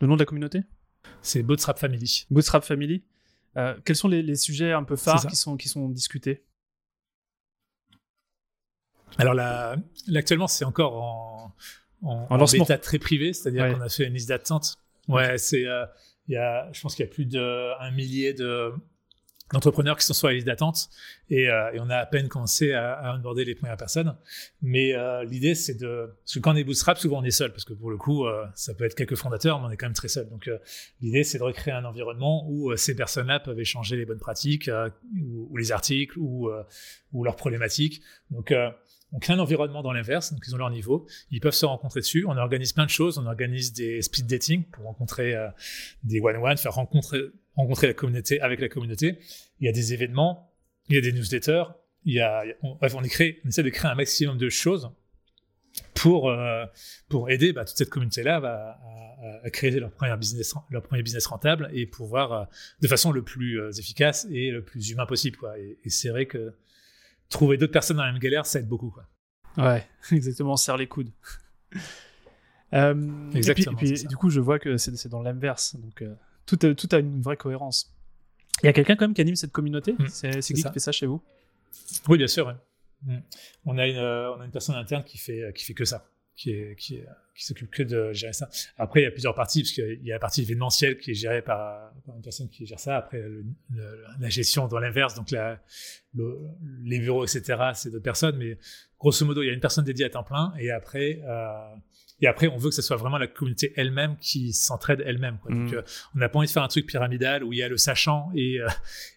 le, nom de la communauté? C'est Bootstrap Family. Bootstrap Family. quels sont les, les, sujets un peu phares qui sont, qui sont discutés? Alors là, actuellement, c'est encore en, en, en, bêta très privé, c'est-à-dire qu'on a fait une liste d'attente. Ouais, c'est, euh, il y a, je pense qu'il y a plus d'un millier de d'entrepreneurs qui sont sur la liste d'attente et, euh, et, on a à peine commencé à, à onboarder les premières personnes. Mais euh, l'idée, c'est de... Parce que quand on est bootstrap, souvent on est seul, parce que pour le coup, euh, ça peut être quelques fondateurs, mais on est quand même très seul. Donc l'idée, c'est de recréer un environnement où ces personnes-là peuvent échanger les bonnes pratiques, ou, ou, les articles, ou, ou leurs problématiques. Donc on crée un environnement dans l'inverse, donc ils ont leur niveau, ils peuvent se rencontrer dessus. On organise plein de choses, on organise des speed dating pour rencontrer euh, des one-one, faire rencontrer, rencontrer la communauté avec la communauté. Il y a des événements, il y a des newsletters, il a, on, bref, on, essaie de créer un maximum de choses pour, euh, pour aider bah, toute cette communauté-là à, à, créer leur premier, business, leur premier business rentable et pouvoir euh, de façon le plus efficace et le plus humain possible. Quoi. Et, et c'est vrai que trouver d'autres personnes dans la même galère, ça aide beaucoup. Quoi. Ouais, [LAUGHS] exactement, on serre les coudes. [LAUGHS] euh, exactement. Et puis, du coup, je vois que c'est dans l'inverse. Donc, euh, tout, a, tout a une vraie cohérence. Il y a quelqu'un quand même qui anime cette communauté? Mmh, C'est qui qui fait ça chez vous? Oui, bien sûr. Mmh. On, a une, euh, on a une personne interne qui fait, qui fait que ça qui, est, qui, qui s'occupe que de gérer ça. Après, il y a plusieurs parties, parce qu'il y a la partie événementielle qui est gérée par, une personne qui gère ça. Après, la gestion dans l'inverse, donc la, les bureaux, etc., c'est d'autres personnes. Mais grosso modo, il y a une personne dédiée à temps plein. Et après, euh, et après, on veut que ce soit vraiment la communauté elle-même qui s'entraide elle-même. Donc, mmh. euh, on n'a pas envie de faire un truc pyramidal où il y a le sachant et, euh,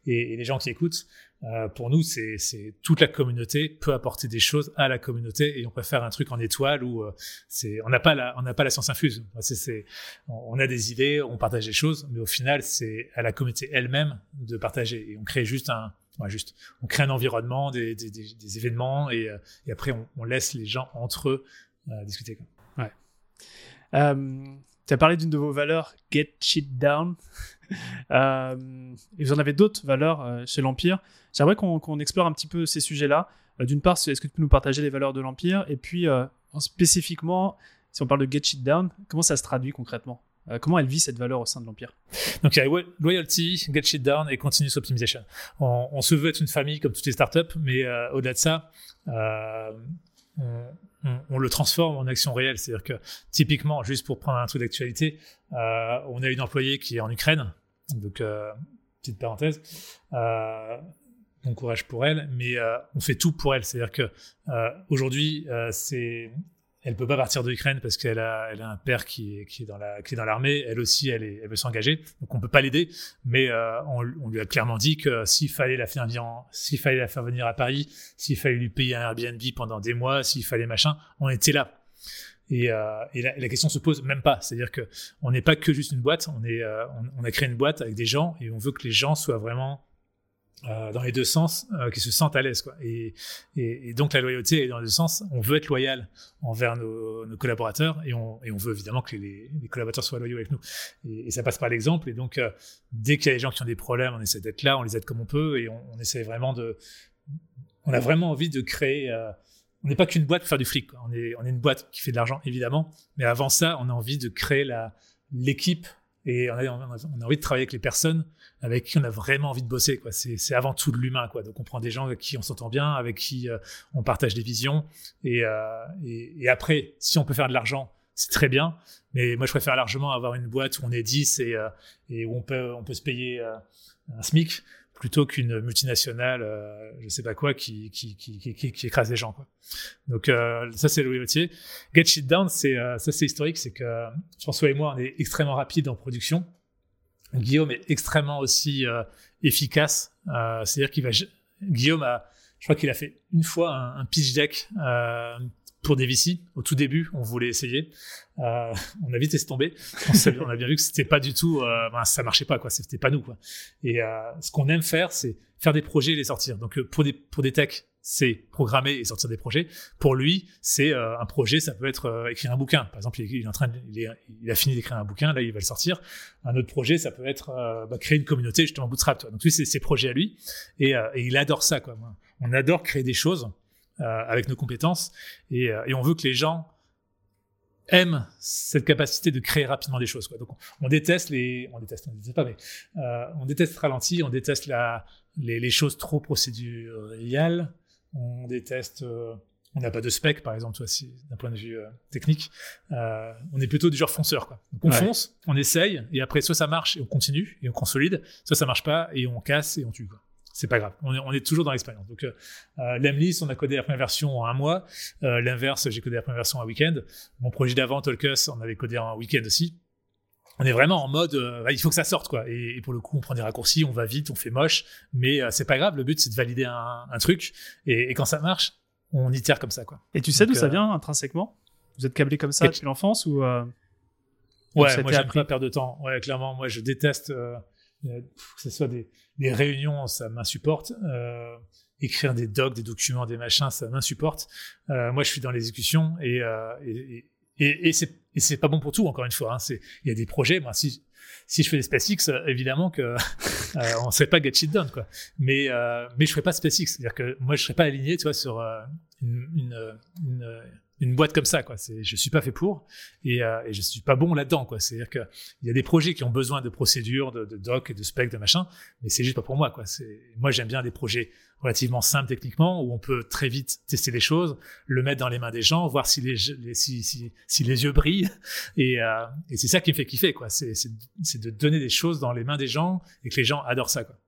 et, et les gens qui écoutent. Euh, pour nous, c'est toute la communauté peut apporter des choses à la communauté et on peut faire un truc en étoile où euh, c'est on n'a pas la on n'a pas la science infuse. C'est on a des idées, on partage des choses, mais au final, c'est à la communauté elle-même de partager et on crée juste un ouais, juste on crée un environnement, des, des, des, événements et, euh, et après on, on, laisse les gens entre eux euh, discuter. Ouais. Euh, tu as parlé d'une de vos valeurs, get shit down. [LAUGHS] euh, et vous en avez d'autres valeurs chez l'Empire. J'aimerais qu'on explore un petit peu ces sujets-là. Euh, d'une part, est-ce que tu peux nous partager les valeurs de l'Empire? Et puis, euh, spécifiquement, si on parle de Get Shit Down, comment ça se traduit concrètement? Euh, Comment elle vit cette valeur au sein de l'Empire? Donc, il y a Loyalty, Get Shit Down et Continuous Optimization. On, on, se veut être une famille comme toutes les startups, mais au-delà de ça, on, on, le transforme en action réelle. C'est-à-dire que, typiquement, juste pour prendre un truc d'actualité, on a une employée qui est en Ukraine. Donc, petite parenthèse bon courage pour elle, mais euh, on fait tout pour elle. C'est-à-dire que euh, aujourd'hui, euh, c'est elle peut pas partir de l'Ukraine parce qu'elle a, elle a un père qui est, qui est dans la, qui est dans l'armée. Elle aussi, elle, est, elle veut s'engager. Donc on peut pas l'aider, mais euh, on, lui a clairement dit que s'il fallait la faire venir, s'il fallait la faire venir à Paris, s'il fallait lui payer un Airbnb pendant des mois, s'il fallait machin, on était là. Et, euh, et la, la, question se pose même pas. C'est-à-dire que on n'est pas que juste une boîte. On est, euh, on, a créé une boîte avec des gens et on veut que les gens soient vraiment euh, dans les deux sens, euh, qui se sentent à l'aise. Quoi. Et, donc la loyauté est dans les deux sens. On veut être loyal envers nos, collaborateurs et on, veut évidemment que les, collaborateurs soient loyaux avec nous. Et, ça passe par l'exemple. Et donc, euh, dès qu'il y a des gens qui ont des problèmes, on essaie d'être là, on les aide comme on peut et on, on, essaie vraiment de... On a vraiment envie de créer... On n'est pas qu'une boîte pour faire du. Quoi. On, est, on est une boîte qui fait de l'argent, évidemment. Mais avant ça, on a envie de créer l'équipe et on a, envie de travailler avec les personnes avec qui on a vraiment envie de bosser. Quoi. C'est, c'est avant tout de l'humain. Quoi. Donc on prend des gens avec qui on s'entend bien, avec qui euh, on partage des visions. Et, euh, et, et, après, si on peut faire de l'argent, c'est très bien. Mais moi, je préfère largement avoir une boîte où on est 10 et, euh, et où on peut, on peut se payer euh, un SMIC plutôt qu'une multinationale, euh, je sais pas quoi, qui, qui, qui, qui, écrase les gens. Quoi. Donc euh, ça, c'est Louis Wautier. Get Shit Down, c'est euh, ça c'est historique, c'est que François et moi, on est extrêmement rapide en production. Guillaume est extrêmement aussi euh, efficace. Euh, c'est-à-dire qu'il va... Guillaume a... Je crois qu'il a fait une fois un, un pitch deck pour des VC. Au tout début, on voulait essayer. Euh, on a vite laissé tomber. On, a bien vu que c'était pas du tout, euh, ben, ça marchait pas, quoi. C'était pas nous, quoi. Et euh, ce qu'on aime faire, c'est faire des projets et les sortir. Donc euh, pour des pour des techs, c'est programmer et sortir des projets. Pour lui, c'est euh, un projet, ça peut être euh, écrire un bouquin. Par exemple, il est, en train, de, il, est, il, a fini d'écrire un bouquin, là, il va le sortir. Un autre projet, ça peut être bah, créer une communauté, justement Bootstrap. Toi. Donc lui, c'est ses projets à lui, et, et il adore ça, quoi. On adore créer des choses avec nos compétences, et, et, on veut que les gens aiment cette capacité de créer rapidement des choses. Quoi. Donc on, déteste les, on déteste, on déteste pas, mais on déteste ralenti, on déteste la, les, les choses trop procéduriales, on déteste on n'a pas de spec, par exemple, d'un point de vue euh, technique. Euh, on est plutôt du genre fonceur. Quoi. Donc on fonce, on essaye, et après, soit ça marche et on continue et on consolide, soit ça marche pas et on casse et on tue. Quoi. C'est pas grave. On est, on est toujours dans l'expérience. Donc, euh, euh l'Emlist, on a codé la première version en un mois. L'inverse, j'ai codé la première version en un week-end. Mon projet d'avant, Tolkus, on avait codé en un week-end aussi on est vraiment en mode il faut que ça sorte quoi et, pour le coup on prend des raccourcis on va vite on fait moche mais c'est pas grave le but c'est de valider un, un truc et, et, quand ça marche on itère comme ça. Quoi. Et tu sais d'où ça euh, vient intrinsèquement? Vous êtes câblé comme ça depuis l'enfance ou euh, Ouais, moi j'aime pas perdre de temps. Ouais, clairement, moi je déteste euh, que ce soit des, réunions, ça m'insupporte. écrire des docs, des documents, des machins, ça m'insupporte. moi je suis dans l'exécution et, et, et, et c'est pas bon pour tout, encore une fois. Hein. Il y a des projets, moi, si, si je fais des SpaceX, euh, évidemment que [LAUGHS] euh, on serait pas get shit done, quoi. Mais euh, mais je ferais pas SpaceX, c'est-à-dire que moi je serais pas aligné, tu vois, sur une, une, une, une, boîte comme ça, quoi. C'est, je suis pas fait pour et, et je suis pas bon là-dedans, quoi. C'est-à-dire que il y a des projets qui ont besoin de procédures, de, de doc et de spec, de machin, mais c'est juste pas pour moi, quoi. C'est, moi j'aime bien des projets relativement simple techniquement, où on peut très vite tester les choses, le mettre dans les mains des gens, voir si les, si, si, si, les yeux brillent. [LAUGHS] Et, euh, et c'est ça qui me fait kiffer, quoi. C'est, c'est, de donner des choses dans les mains des gens et que les gens adorent ça, quoi.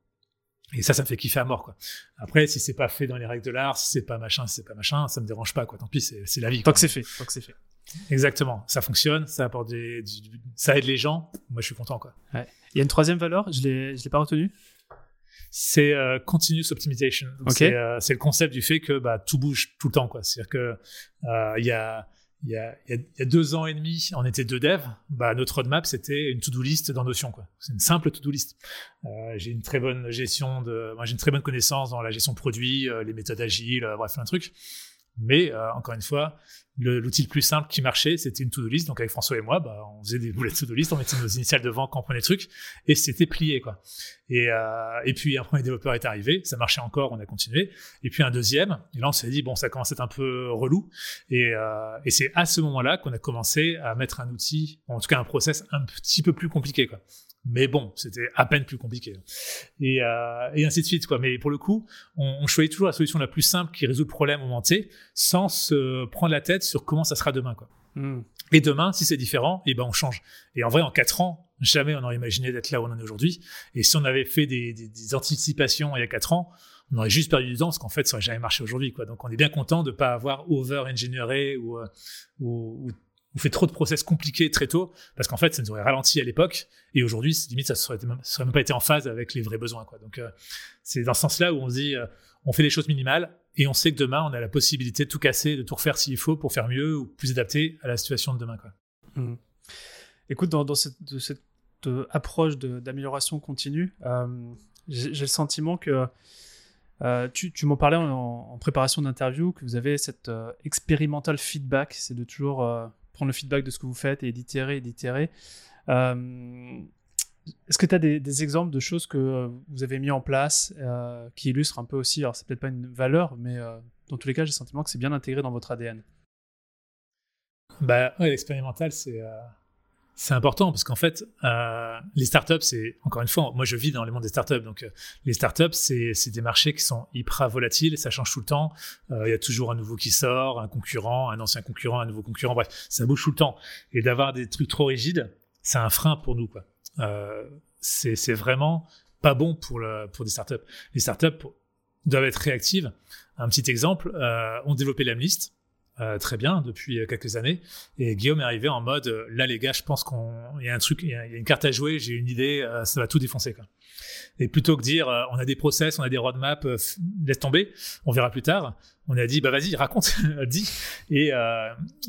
Et ça, ça me fait kiffer à mort, quoi. Après, si c'est pas fait dans les règles de l'art, si c'est pas machin, si c'est pas machin, ça me dérange pas, quoi. Tant pis, c'est, la vie. Tant que c'est fait, tant que c'est fait. Exactement. Ça fonctionne, ça apporte des, ça aide les gens. Moi, je suis content, quoi. Ouais. Il y a une troisième valeur, je l'ai, je l'ai pas retenue? C'est euh, continuous optimization. Euh, c'est le concept du fait que bah, tout bouge tout le temps. C'est-à-dire que euh, il y a il y, a, il y, a, deux ans et demi, on était deux devs. Bah, notre roadmap, c'était une to-do list dans Notion. C'est une simple to-do list. Euh, j'ai une très bonne gestion de, moi, j'ai une très bonne connaissance dans la gestion de produits, les méthodes agiles, bref, plein de trucs. Mais encore une fois, l'outil le, plus simple qui marchait, c'était une to-do list. Donc avec François et moi, bah, on faisait des boulets de to-do list, on mettait nos initiales devant quand on prenait le truc, et c'était plié quoi. Et, euh, et puis un premier développeur est arrivé, ça marchait encore, on a continué. Et puis un deuxième, et là on s'est dit bon, ça commence à être un peu relou. Et, euh, et c'est à ce moment-là qu'on a commencé à mettre un outil, en tout cas un process un petit peu plus compliqué quoi. Mais bon, c'était à peine plus compliqué. Et, euh, et, ainsi de suite. Quoi. Mais pour le coup, on, on, choisit toujours la solution la plus simple qui résout le problème au moment T, sans se prendre la tête sur comment ça sera demain. Quoi. Hmm. Et demain, si c'est différent, et eh ben on change. Et en vrai, en quatre ans, jamais on aurait imaginé d'être là où on en est aujourd'hui. Et si on avait fait des, des, des, anticipations il y a quatre ans, on aurait juste perdu du temps parce qu'en fait, ça aurait jamais marché aujourd'hui. Quoi. Donc, on est bien content de pas avoir over-engineeré ou, euh, ou, ou fait trop de process compliqués très tôt, parce qu'en fait, ça nous aurait ralenti à l'époque, et aujourd'hui, limite, ça serait, serait même pas été en phase avec les vrais besoins. Quoi. Donc, euh, c'est dans ce sens-là où on se dit, euh, on fait les choses minimales, et on sait que demain, on a la possibilité de tout casser, de tout refaire s'il faut pour faire mieux ou plus adapté à la situation de demain. Quoi. Mmh. Écoute, dans, cette, euh, approche d'amélioration continue, j'ai le sentiment que tu, m'en parlais en, préparation d'interview que vous avez cette expérimental feedback, c'est de toujours prendre le feedback de ce que vous faites et d'itérer d'itérer. Euh, est-ce que tu as des, exemples de choses que euh, vous avez mis en place euh, qui illustrent un peu aussi, alors c'est peut-être pas une valeur, mais dans tous les cas, j'ai le sentiment que c'est bien intégré dans votre ADN. Bah ouais, l'expérimental, c'est c'est important parce qu'en fait, euh, les startups, c'est encore une fois, moi je vis dans le monde des startups, donc euh, les startups, c'est des marchés qui sont hyper volatiles, ça change tout le temps. Euh, il y a toujours un nouveau qui sort, un concurrent, un ancien concurrent, un nouveau concurrent, bref, ça bouge tout le temps. Et d'avoir des trucs trop rigides, c'est un frein pour nous, quoi. Euh, c'est c'est vraiment pas bon pour le pour des startups. Les startups doivent être réactives. Un petit exemple, euh, on développait l'Amlist euh, très bien depuis euh, quelques années. Et Guillaume est arrivé en mode euh, là les gars, je pense qu'on y a un truc, il y a, une carte à jouer, j'ai une idée, ça va tout défoncer quoi. Et plutôt que dire on a des process, on a des roadmaps, laisse tomber, on verra plus tard. On a dit bah vas-y raconte, [LAUGHS] dis. Et,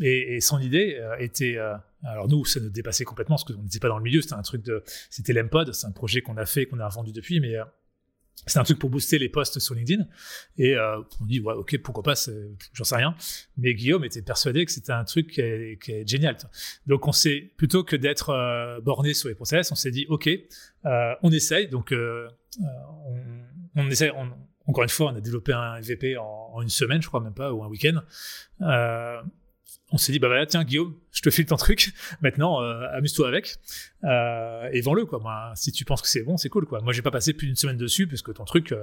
et, et, son idée était alors nous, ça nous dépassait complètement parce qu'on n'était pas dans le milieu. C'était un truc de, c'était l'Empod, c'est un projet qu'on a fait, qu'on a vendu depuis, mais c'est un truc pour booster les posts sur LinkedIn. Et euh, on dit, ouais, ok, pourquoi pas, j'en sais rien. Mais Guillaume était persuadé que c'était un truc qui est, qui est, génial. Donc on s'est, plutôt que d'être euh, borné sur les process, on s'est dit, ok, euh, on essaye. Donc euh, on, on, essaye, on, encore une fois, on a développé un MVP en, une semaine, je crois même pas, ou un week-end. On s'est dit bah voilà tiens Guillaume je te file ton truc. [LAUGHS] Maintenant euh, amuse-toi avec. Euh, et vends-le quoi. Moi si tu penses que c'est bon c'est cool quoi. Moi j'ai pas passé plus d'une semaine dessus parce que ton truc euh,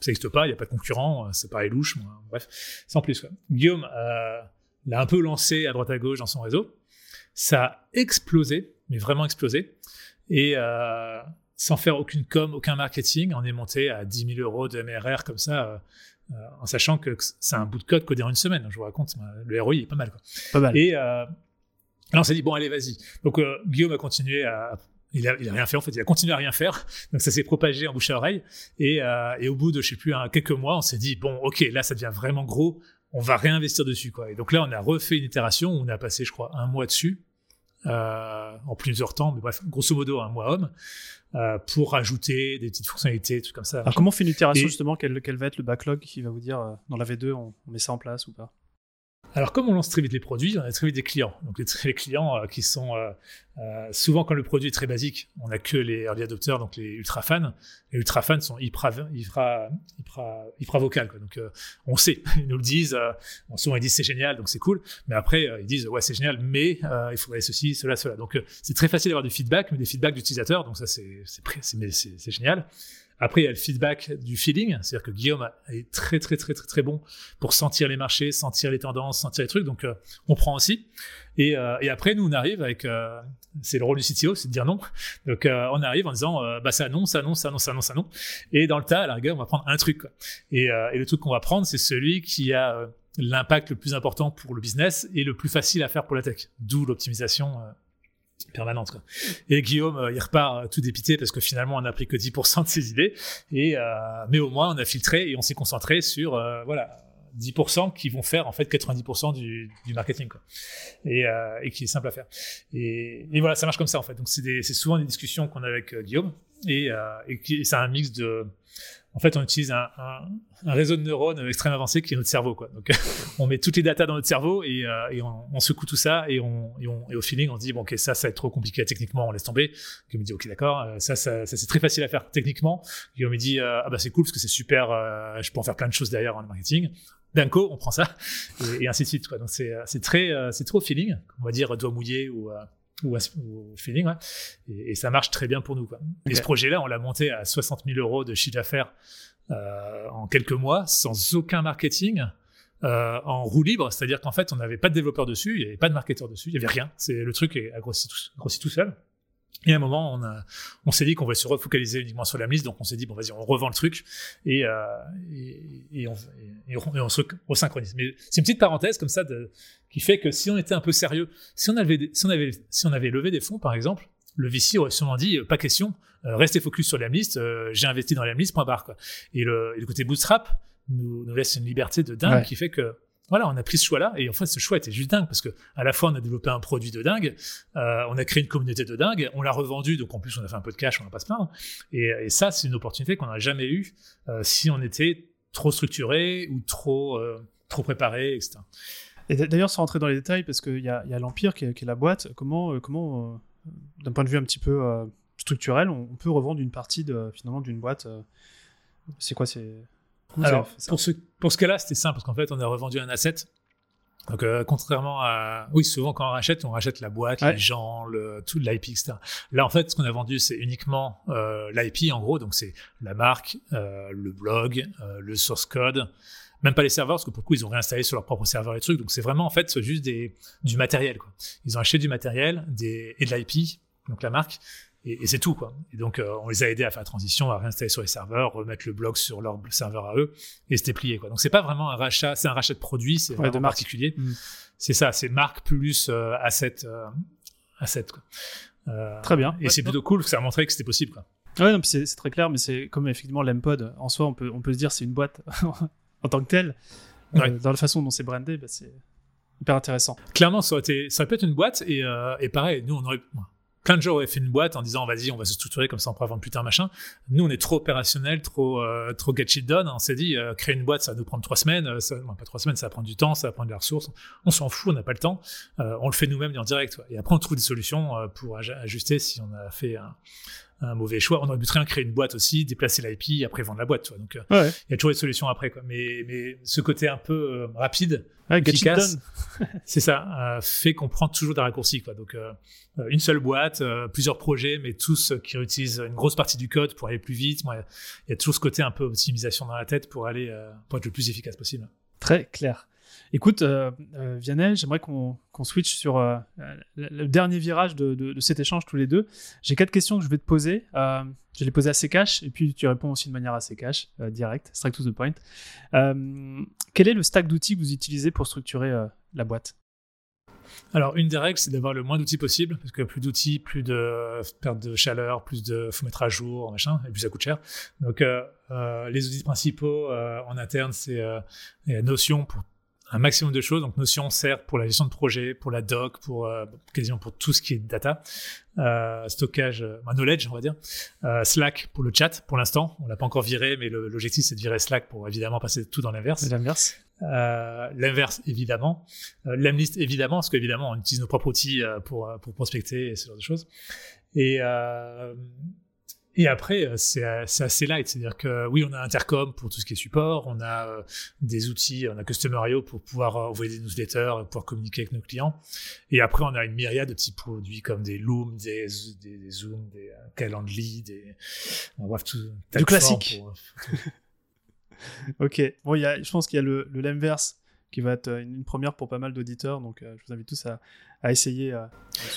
ça n'existe pas il y a pas de concurrent ça paraît louche bref sans plus quoi. Guillaume l'a un peu lancé à droite à gauche dans son réseau. Ça a explosé mais vraiment explosé. Et sans faire aucune com aucun marketing on est monté à 10 000 euros de MRR comme ça euh, en sachant que c'est un bout de code codé en une semaine. Je vous raconte, le ROI est pas mal. Quoi. Pas mal. Et euh, on s'est dit, bon, allez, vas-y. Donc, euh, Guillaume a continué à. Il a, il a, rien fait, en fait, il a continué à rien faire. Donc, ça s'est propagé en bouche à oreille. Et, euh, et au bout de, je sais plus, quelques mois, on s'est dit, bon, ok, là, ça devient vraiment gros. On va réinvestir dessus, quoi. Et donc là, on a refait une itération. On a passé, je crois, un mois dessus. Euh, en plusieurs temps, mais bref, grosso modo un mois homme, euh, pour ajouter des petites fonctionnalités, des trucs comme ça. Alors comment on fait une itération justement quel, quel, va être le backlog qui va vous dire euh, dans la V2 on, on met ça en place ou pas? Alors, comme on lance très vite les produits, on a très vite des clients. Donc, les, clients euh, qui sont euh, euh, souvent quand le produit est très basique, on n'a que les early adopters, donc les ultra fans. Les ultra fans sont hyper, hyper, hyper, hyper vocales. Quoi. Donc, on sait, [LAUGHS] ils nous le disent. souvent, ils disent c'est génial, donc c'est cool. Mais après, ils disent ouais, c'est génial, mais il faudrait ceci, cela, cela. Donc, c'est très facile d'avoir du feedback, mais des feedbacks d'utilisateurs. Donc, ça, c'est génial. Après, il y a le feedback du feeling, c'est-à-dire que Guillaume est très très très très très bon pour sentir les marchés, sentir les tendances, sentir les trucs. Donc, euh, on prend aussi. Et, euh, et, après, nous, on arrive avec, euh, c'est le rôle du CTO, c'est de dire non. Donc, on arrive en disant, bah ça non, ça non, ça non, ça non, ça non. Et dans le tas, à la rigueur, on va prendre un truc. Et, et le truc qu'on va prendre, c'est celui qui a l'impact le plus important pour le business et le plus facile à faire pour la tech. D'où l'optimisation permanente. Quoi. Et Guillaume, euh, il repart euh, tout dépité parce que finalement, on n'a pris que 10% de ses idées. Et, euh, mais au moins, on a filtré et on s'est concentré sur voilà 10% qui vont faire en fait 90% du, du marketing quoi. Et, et, qui est simple à faire. Et, et, voilà, ça marche comme ça en fait. Donc c'est souvent des discussions qu'on a avec Guillaume et, et c'est un mix de en fait, on utilise un, réseau de neurones extrêmement avancé qui est notre cerveau. Quoi. Donc, [LAUGHS] on met toutes les datas dans notre cerveau et, euh, on, secoue tout ça et, on, et, au feeling, on dit bon, ok, ça, ça va être trop compliqué techniquement, on laisse tomber. Guillaume me dit ok, d'accord, euh, ça, ça, c'est très facile à faire techniquement. Guillaume me dit euh, ah bah c'est cool parce que c'est super, je peux en faire plein de choses derrière en marketing. D'un coup, on prend ça [LAUGHS] et, ainsi de suite. Quoi. Donc c'est très, c'est trop feeling, on va dire doigt mouillé ou ou, au feeling, ouais. et, ça marche très bien pour nous. Quoi. Et ce projet-là, on l'a monté à 60 000 euros de chiffre d'affaires euh, en quelques mois, sans aucun marketing, euh, en roue libre, c'est-à-dire qu'en fait, on n'avait pas de développeur dessus, il n'y avait pas de marketeur dessus, il n'y avait rien. C'est le truc a grossi tout, grossi tout seul. Et à un moment, on, a, on s'est dit qu'on va se refocaliser uniquement sur la liste, donc on s'est dit, bon, vas-y, on revend le truc et, euh, et, et, on, et, on, se resynchronise. Mais c'est une petite parenthèse comme ça de, qui fait que si on était un peu sérieux, si on avait, si on avait, si on avait levé des fonds, par exemple, le VC aurait sûrement dit, euh, pas question, euh, restez focus sur la liste, euh, j'ai investi dans la liste, point barre. Quoi. Et, le, et le côté bootstrap nous, nous laisse une liberté de dingue qui fait que voilà, on a pris ce choix-là et en fait ce choix était juste dingue parce que à la fois on a développé un produit de dingue, euh, on a créé une communauté de dingue, on l'a revendu donc en plus on a fait un peu de cash, on va pas se plaindre. Et, ça c'est une opportunité qu'on n'a jamais eue euh, si on était trop structuré ou trop euh, trop préparé, etc. Et d'ailleurs sans rentrer dans les détails parce qu'il y a, y a l'empire qui, qui, est la boîte, comment comment d'un point de vue un petit peu structurel on, on, peut revendre une partie de finalement d'une boîte. c'est quoi c'est alors, pour ce, pour ce cas-là, c'était simple parce qu'en fait, on a revendu un asset. Donc, euh, contrairement à, oui, souvent quand on rachète, on rachète la boîte, les gens, le, tout l'IP, etc. Là, en fait, ce qu'on a vendu, c'est uniquement euh, l'IP, en gros. Donc, c'est la marque, euh, le blog, euh, le source code, même pas les serveurs, parce que pour le coup, ils ont réinstallé sur leur propre serveur les trucs. Donc, c'est vraiment, en fait, juste des, du matériel, quoi. Ils ont acheté du matériel des, et de l'IP, donc la marque, et, c'est tout quoi. Et donc euh, on les a aidés à faire la transition, à réinstaller sur les serveurs, remettre le blog sur leur serveur à eux, et c'était plié quoi. Donc c'est pas vraiment un rachat, c'est un rachat de produits, c'est vraiment particulier. Mm. C'est ça, c'est marque plus euh, asset, euh, asset quoi. Très bien. Et c'est plutôt cool, ça a montré que c'était possible quoi. Ouais, c'est très clair, mais c'est comme effectivement l'Empod en soi, on peut on peut se dire c'est une boîte [LAUGHS] en tant que telle. dans la façon dont c'est brandé, bah, c'est hyper intéressant. Clairement, ça aurait, été, ça aurait pu être une boîte et, et pareil, nous on aurait, plein de gens fait une boîte en disant vas-y on va se structurer comme ça on pourra vendre plus tard machin. Nous on est trop opérationnel trop euh, trop get shit done. On s'est dit euh, créer une boîte ça va nous prendre trois semaines. Euh, ça, pas trois semaines ça va prendre du temps ça va prendre des ressources. On s'en fout on n'a pas le temps. On le fait nous-mêmes en direct et après on trouve des solutions pour ajuster si on a fait un, un mauvais choix. On aurait pu très bien créer une boîte aussi, déplacer l'IP, après vendre la boîte. Tu vois. Donc, euh, Ouais. il y a toujours des solutions après. Quoi. Mais, mais ce côté un peu euh, rapide, Ouais, efficace, [LAUGHS] c'est ça, euh, fait qu'on prend toujours des raccourcis. Quoi. Donc, euh, une seule boîte, plusieurs projets, mais tous qui utilisent une grosse partie du code pour aller plus vite. Il y a toujours ce côté un peu optimisation dans la tête pour aller pour être le plus efficace possible. Très clair. Écoute, euh, euh, Vianney, j'aimerais qu'on qu'on switch sur euh, le, le dernier virage de, cet échange tous les deux. J'ai quatre questions que je vais te poser. Euh, je les poser assez cash et puis tu réponds aussi de manière assez cash, euh, direct, straight to the point. Euh, quel est le stack d'outils que vous utilisez pour structurer euh, la boîte? Alors, une des règles, c'est d'avoir le moins d'outils possible, parce que plus d'outils, plus de perte de chaleur, plus de faut mettre à jour, machin, et puis ça coûte cher. Donc, euh, euh, les outils principaux euh, en interne, c'est euh, Notion pour un maximum de choses. Donc, Notion sert pour la gestion de projet, pour la doc, pour euh, quasiment pour tout ce qui est data, euh, stockage, euh, bah, knowledge, on va dire. Euh, Slack pour le chat, pour l'instant, on l'a pas encore viré, mais l'objectif c'est de virer Slack pour évidemment passer tout dans l'inverse. L'inverse Euh, l'inverse évidemment, euh, l'Amlist évidemment, parce qu'évidemment on utilise nos propres outils euh, pour, pour prospecter et ce genre de choses. Et, euh, et après, euh, c'est euh, c'est assez light, c'est-à-dire que oui, on a Intercom pour tout ce qui est support, on a euh, des outils, on a Customer.io pour pouvoir euh, envoyer des newsletters, euh, pouvoir communiquer avec nos clients. Et après, on a une myriade de petits produits comme des Loom, des, des, des Zoom, des euh, Calendly, des. bref, tout. Typeform classique. pour- [LAUGHS] Ok. Bon, il y a, je pense qu'il y a le, le qui va être euh, une, première pour pas mal d'auditeurs, donc euh, je vous invite tous à, à essayer. euh,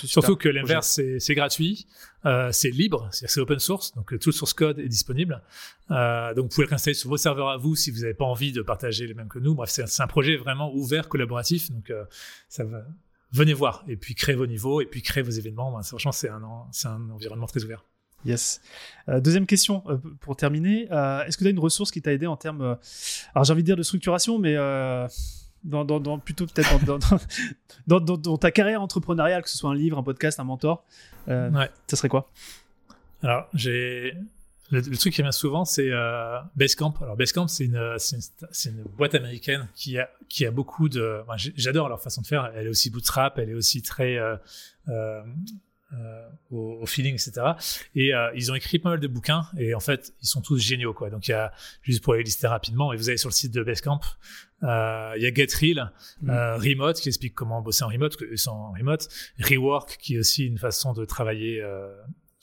Surtout que l'inverse, c'est gratuit, euh, c'est libre, c'est open source, donc tout le source code est disponible. Euh, donc vous pouvez l'installer sur vos serveurs à vous si vous n'avez pas envie de partager les mêmes que nous. Bref, c'est un projet vraiment ouvert, collaboratif, donc euh, ça va. Venez voir et puis créez vos niveaux et puis créez vos événements. Ben, franchement, c'est un, en- c'est un environnement très ouvert. Yes. Euh, deuxième question euh, pour terminer. Euh, Est-ce que tu as une ressource qui t'a aidé en termes, alors j'ai envie de dire de structuration, mais dans, dans- dans- plutôt peut-être [LAUGHS] dans, ta carrière entrepreneuriale, que ce soit un livre, un podcast, un mentor, euh, Ouais. ça serait quoi? Alors, j'ai le, le truc qui revient souvent, c'est euh, Basecamp. Alors Basecamp, c'est une, une, une boîte américaine qui a, qui a beaucoup de. enfin, J'adore leur façon de faire. Elle est aussi bootstrap, elle est aussi très euh, euh, au, au feeling, etc. Et euh, ils ont écrit pas mal de bouquins et en fait, ils sont tous géniaux, quoi. Donc il y a juste pour les lister rapidement, et vous allez sur le site de Basecamp. Euh, Il y a GetReal, Mm. euh, Remote qui explique comment bosser en remote, en remote. Rework qui est aussi une façon de travailler euh,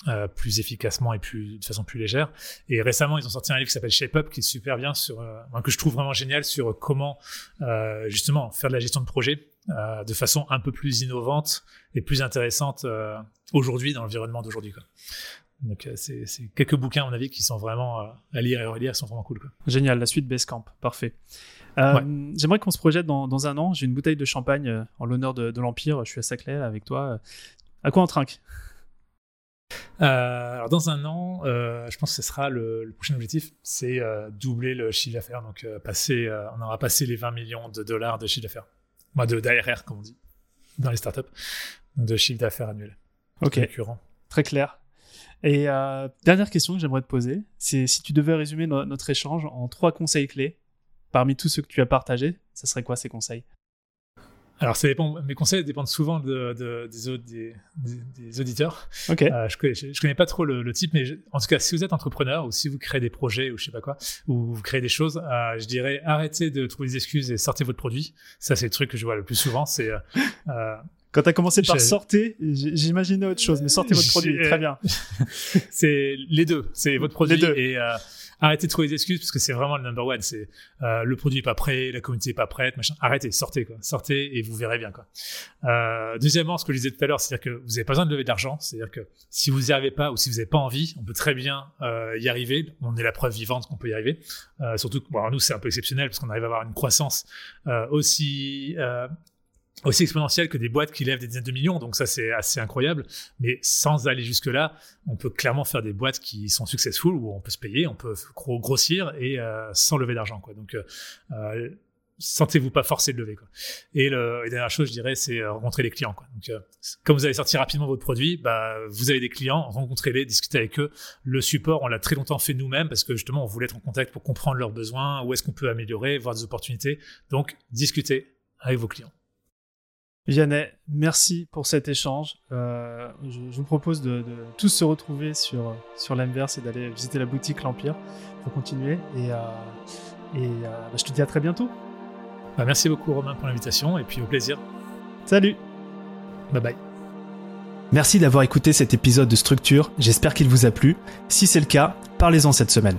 euh, plus efficacement et plus de façon plus légère. Et récemment, ils ont sorti un livre qui s'appelle Shape Up, qui est super bien sur, euh, que je trouve vraiment génial sur comment euh, justement faire de la gestion de projet euh, de façon un peu plus innovante et plus intéressante euh, aujourd'hui dans l'environnement d'aujourd'hui. Donc euh, c'est quelques bouquins à mon avis qui sont vraiment à lire et à relire, sont vraiment cool. Quoi. Génial, la suite Basecamp, parfait. J'aimerais qu'on se projette dans, dans un an. J'ai une bouteille de champagne en l'honneur de, de l'Empire. Je suis à Saclay avec toi. À quoi on trinque? Euh, alors dans un an, euh, je pense que ce sera le, le prochain objectif, c'est euh, doubler le chiffre d'affaires. Donc passer, on aura passé les 20 millions de dollars de chiffre d'affaires, moi de d'ARR comme on dit dans les startups, de chiffre d'affaires annuel. Ok, Récurrent. très clair. Et euh, dernière question que j'aimerais te poser, c'est si tu devais résumer no- notre échange en trois conseils clés parmi tous ceux que tu as partagés, ça serait quoi ces conseils? Alors ça dépend, mes conseils dépendent souvent de, de- des, autres- des, des- des auditeurs. Ok. Euh, je, connais, je connais pas trop le, le type, mais je- en tout cas, si vous êtes entrepreneur ou si vous créez des projets ou je sais pas quoi, ou vous créez des choses, euh, je dirais arrêtez de trouver des excuses et sortez votre produit. Ça, c'est le truc que je vois le plus souvent. C'est euh, euh, Quand tu as commencé par sortez, j'imaginais autre chose, mais sortez votre [LAUGHS] produit, très bien. [LAUGHS] c'est les deux. C'est votre produit Les deux. et arrêtez de trouver des excuses parce que c'est vraiment le number one. C'est euh, le produit est pas prêt, la communauté est pas prête, machin. Arrêtez, sortez quoi, sortez et vous verrez bien quoi. Euh, deuxièmement, ce que je disais tout à l'heure, c'est-à-dire que vous n'avez pas besoin de lever de l'argent. C'est-à-dire que si vous n'y arrivez pas ou si vous n'avez pas envie, on peut très bien euh, y arriver. On est la preuve vivante qu'on peut y arriver. Euh, surtout que bon, alors nous c'est un peu exceptionnel parce qu'on arrive à avoir une croissance euh, aussi euh, aussi exponentielle que des boîtes qui lèvent des dizaines de millions. Donc ça c'est assez incroyable. Mais sans aller jusque là, on peut clairement faire des boîtes qui sont successful où on peut se payer, on peut gros- grossir et euh, sans lever d'argent quoi. Donc euh, euh, sentez-vous pas forcé de lever quoi. Et, le, dernière chose je dirais c'est euh, rencontrer les clients quoi. Donc euh, comme vous allez sortir rapidement votre produit, bah vous avez des clients, rencontrez-les, discutez avec eux. Le support on l'a très longtemps fait nous-mêmes parce que justement on voulait être en contact pour comprendre leurs besoins, où est-ce qu'on peut améliorer, voir des opportunités. Donc discutez avec vos clients. Vianney, merci pour cet échange. Euh, je, vous propose de, tous se retrouver sur, sur l'Inverse et d'aller visiter la boutique L'Empire pour continuer. Et, euh, et euh, bah, je te dis à très bientôt. Bah, merci beaucoup Romain pour l'invitation et puis au plaisir. Salut Bye bye Merci d'avoir écouté cet épisode de Structure, j'espère qu'il vous a plu. Si c'est le cas, parlez-en cette semaine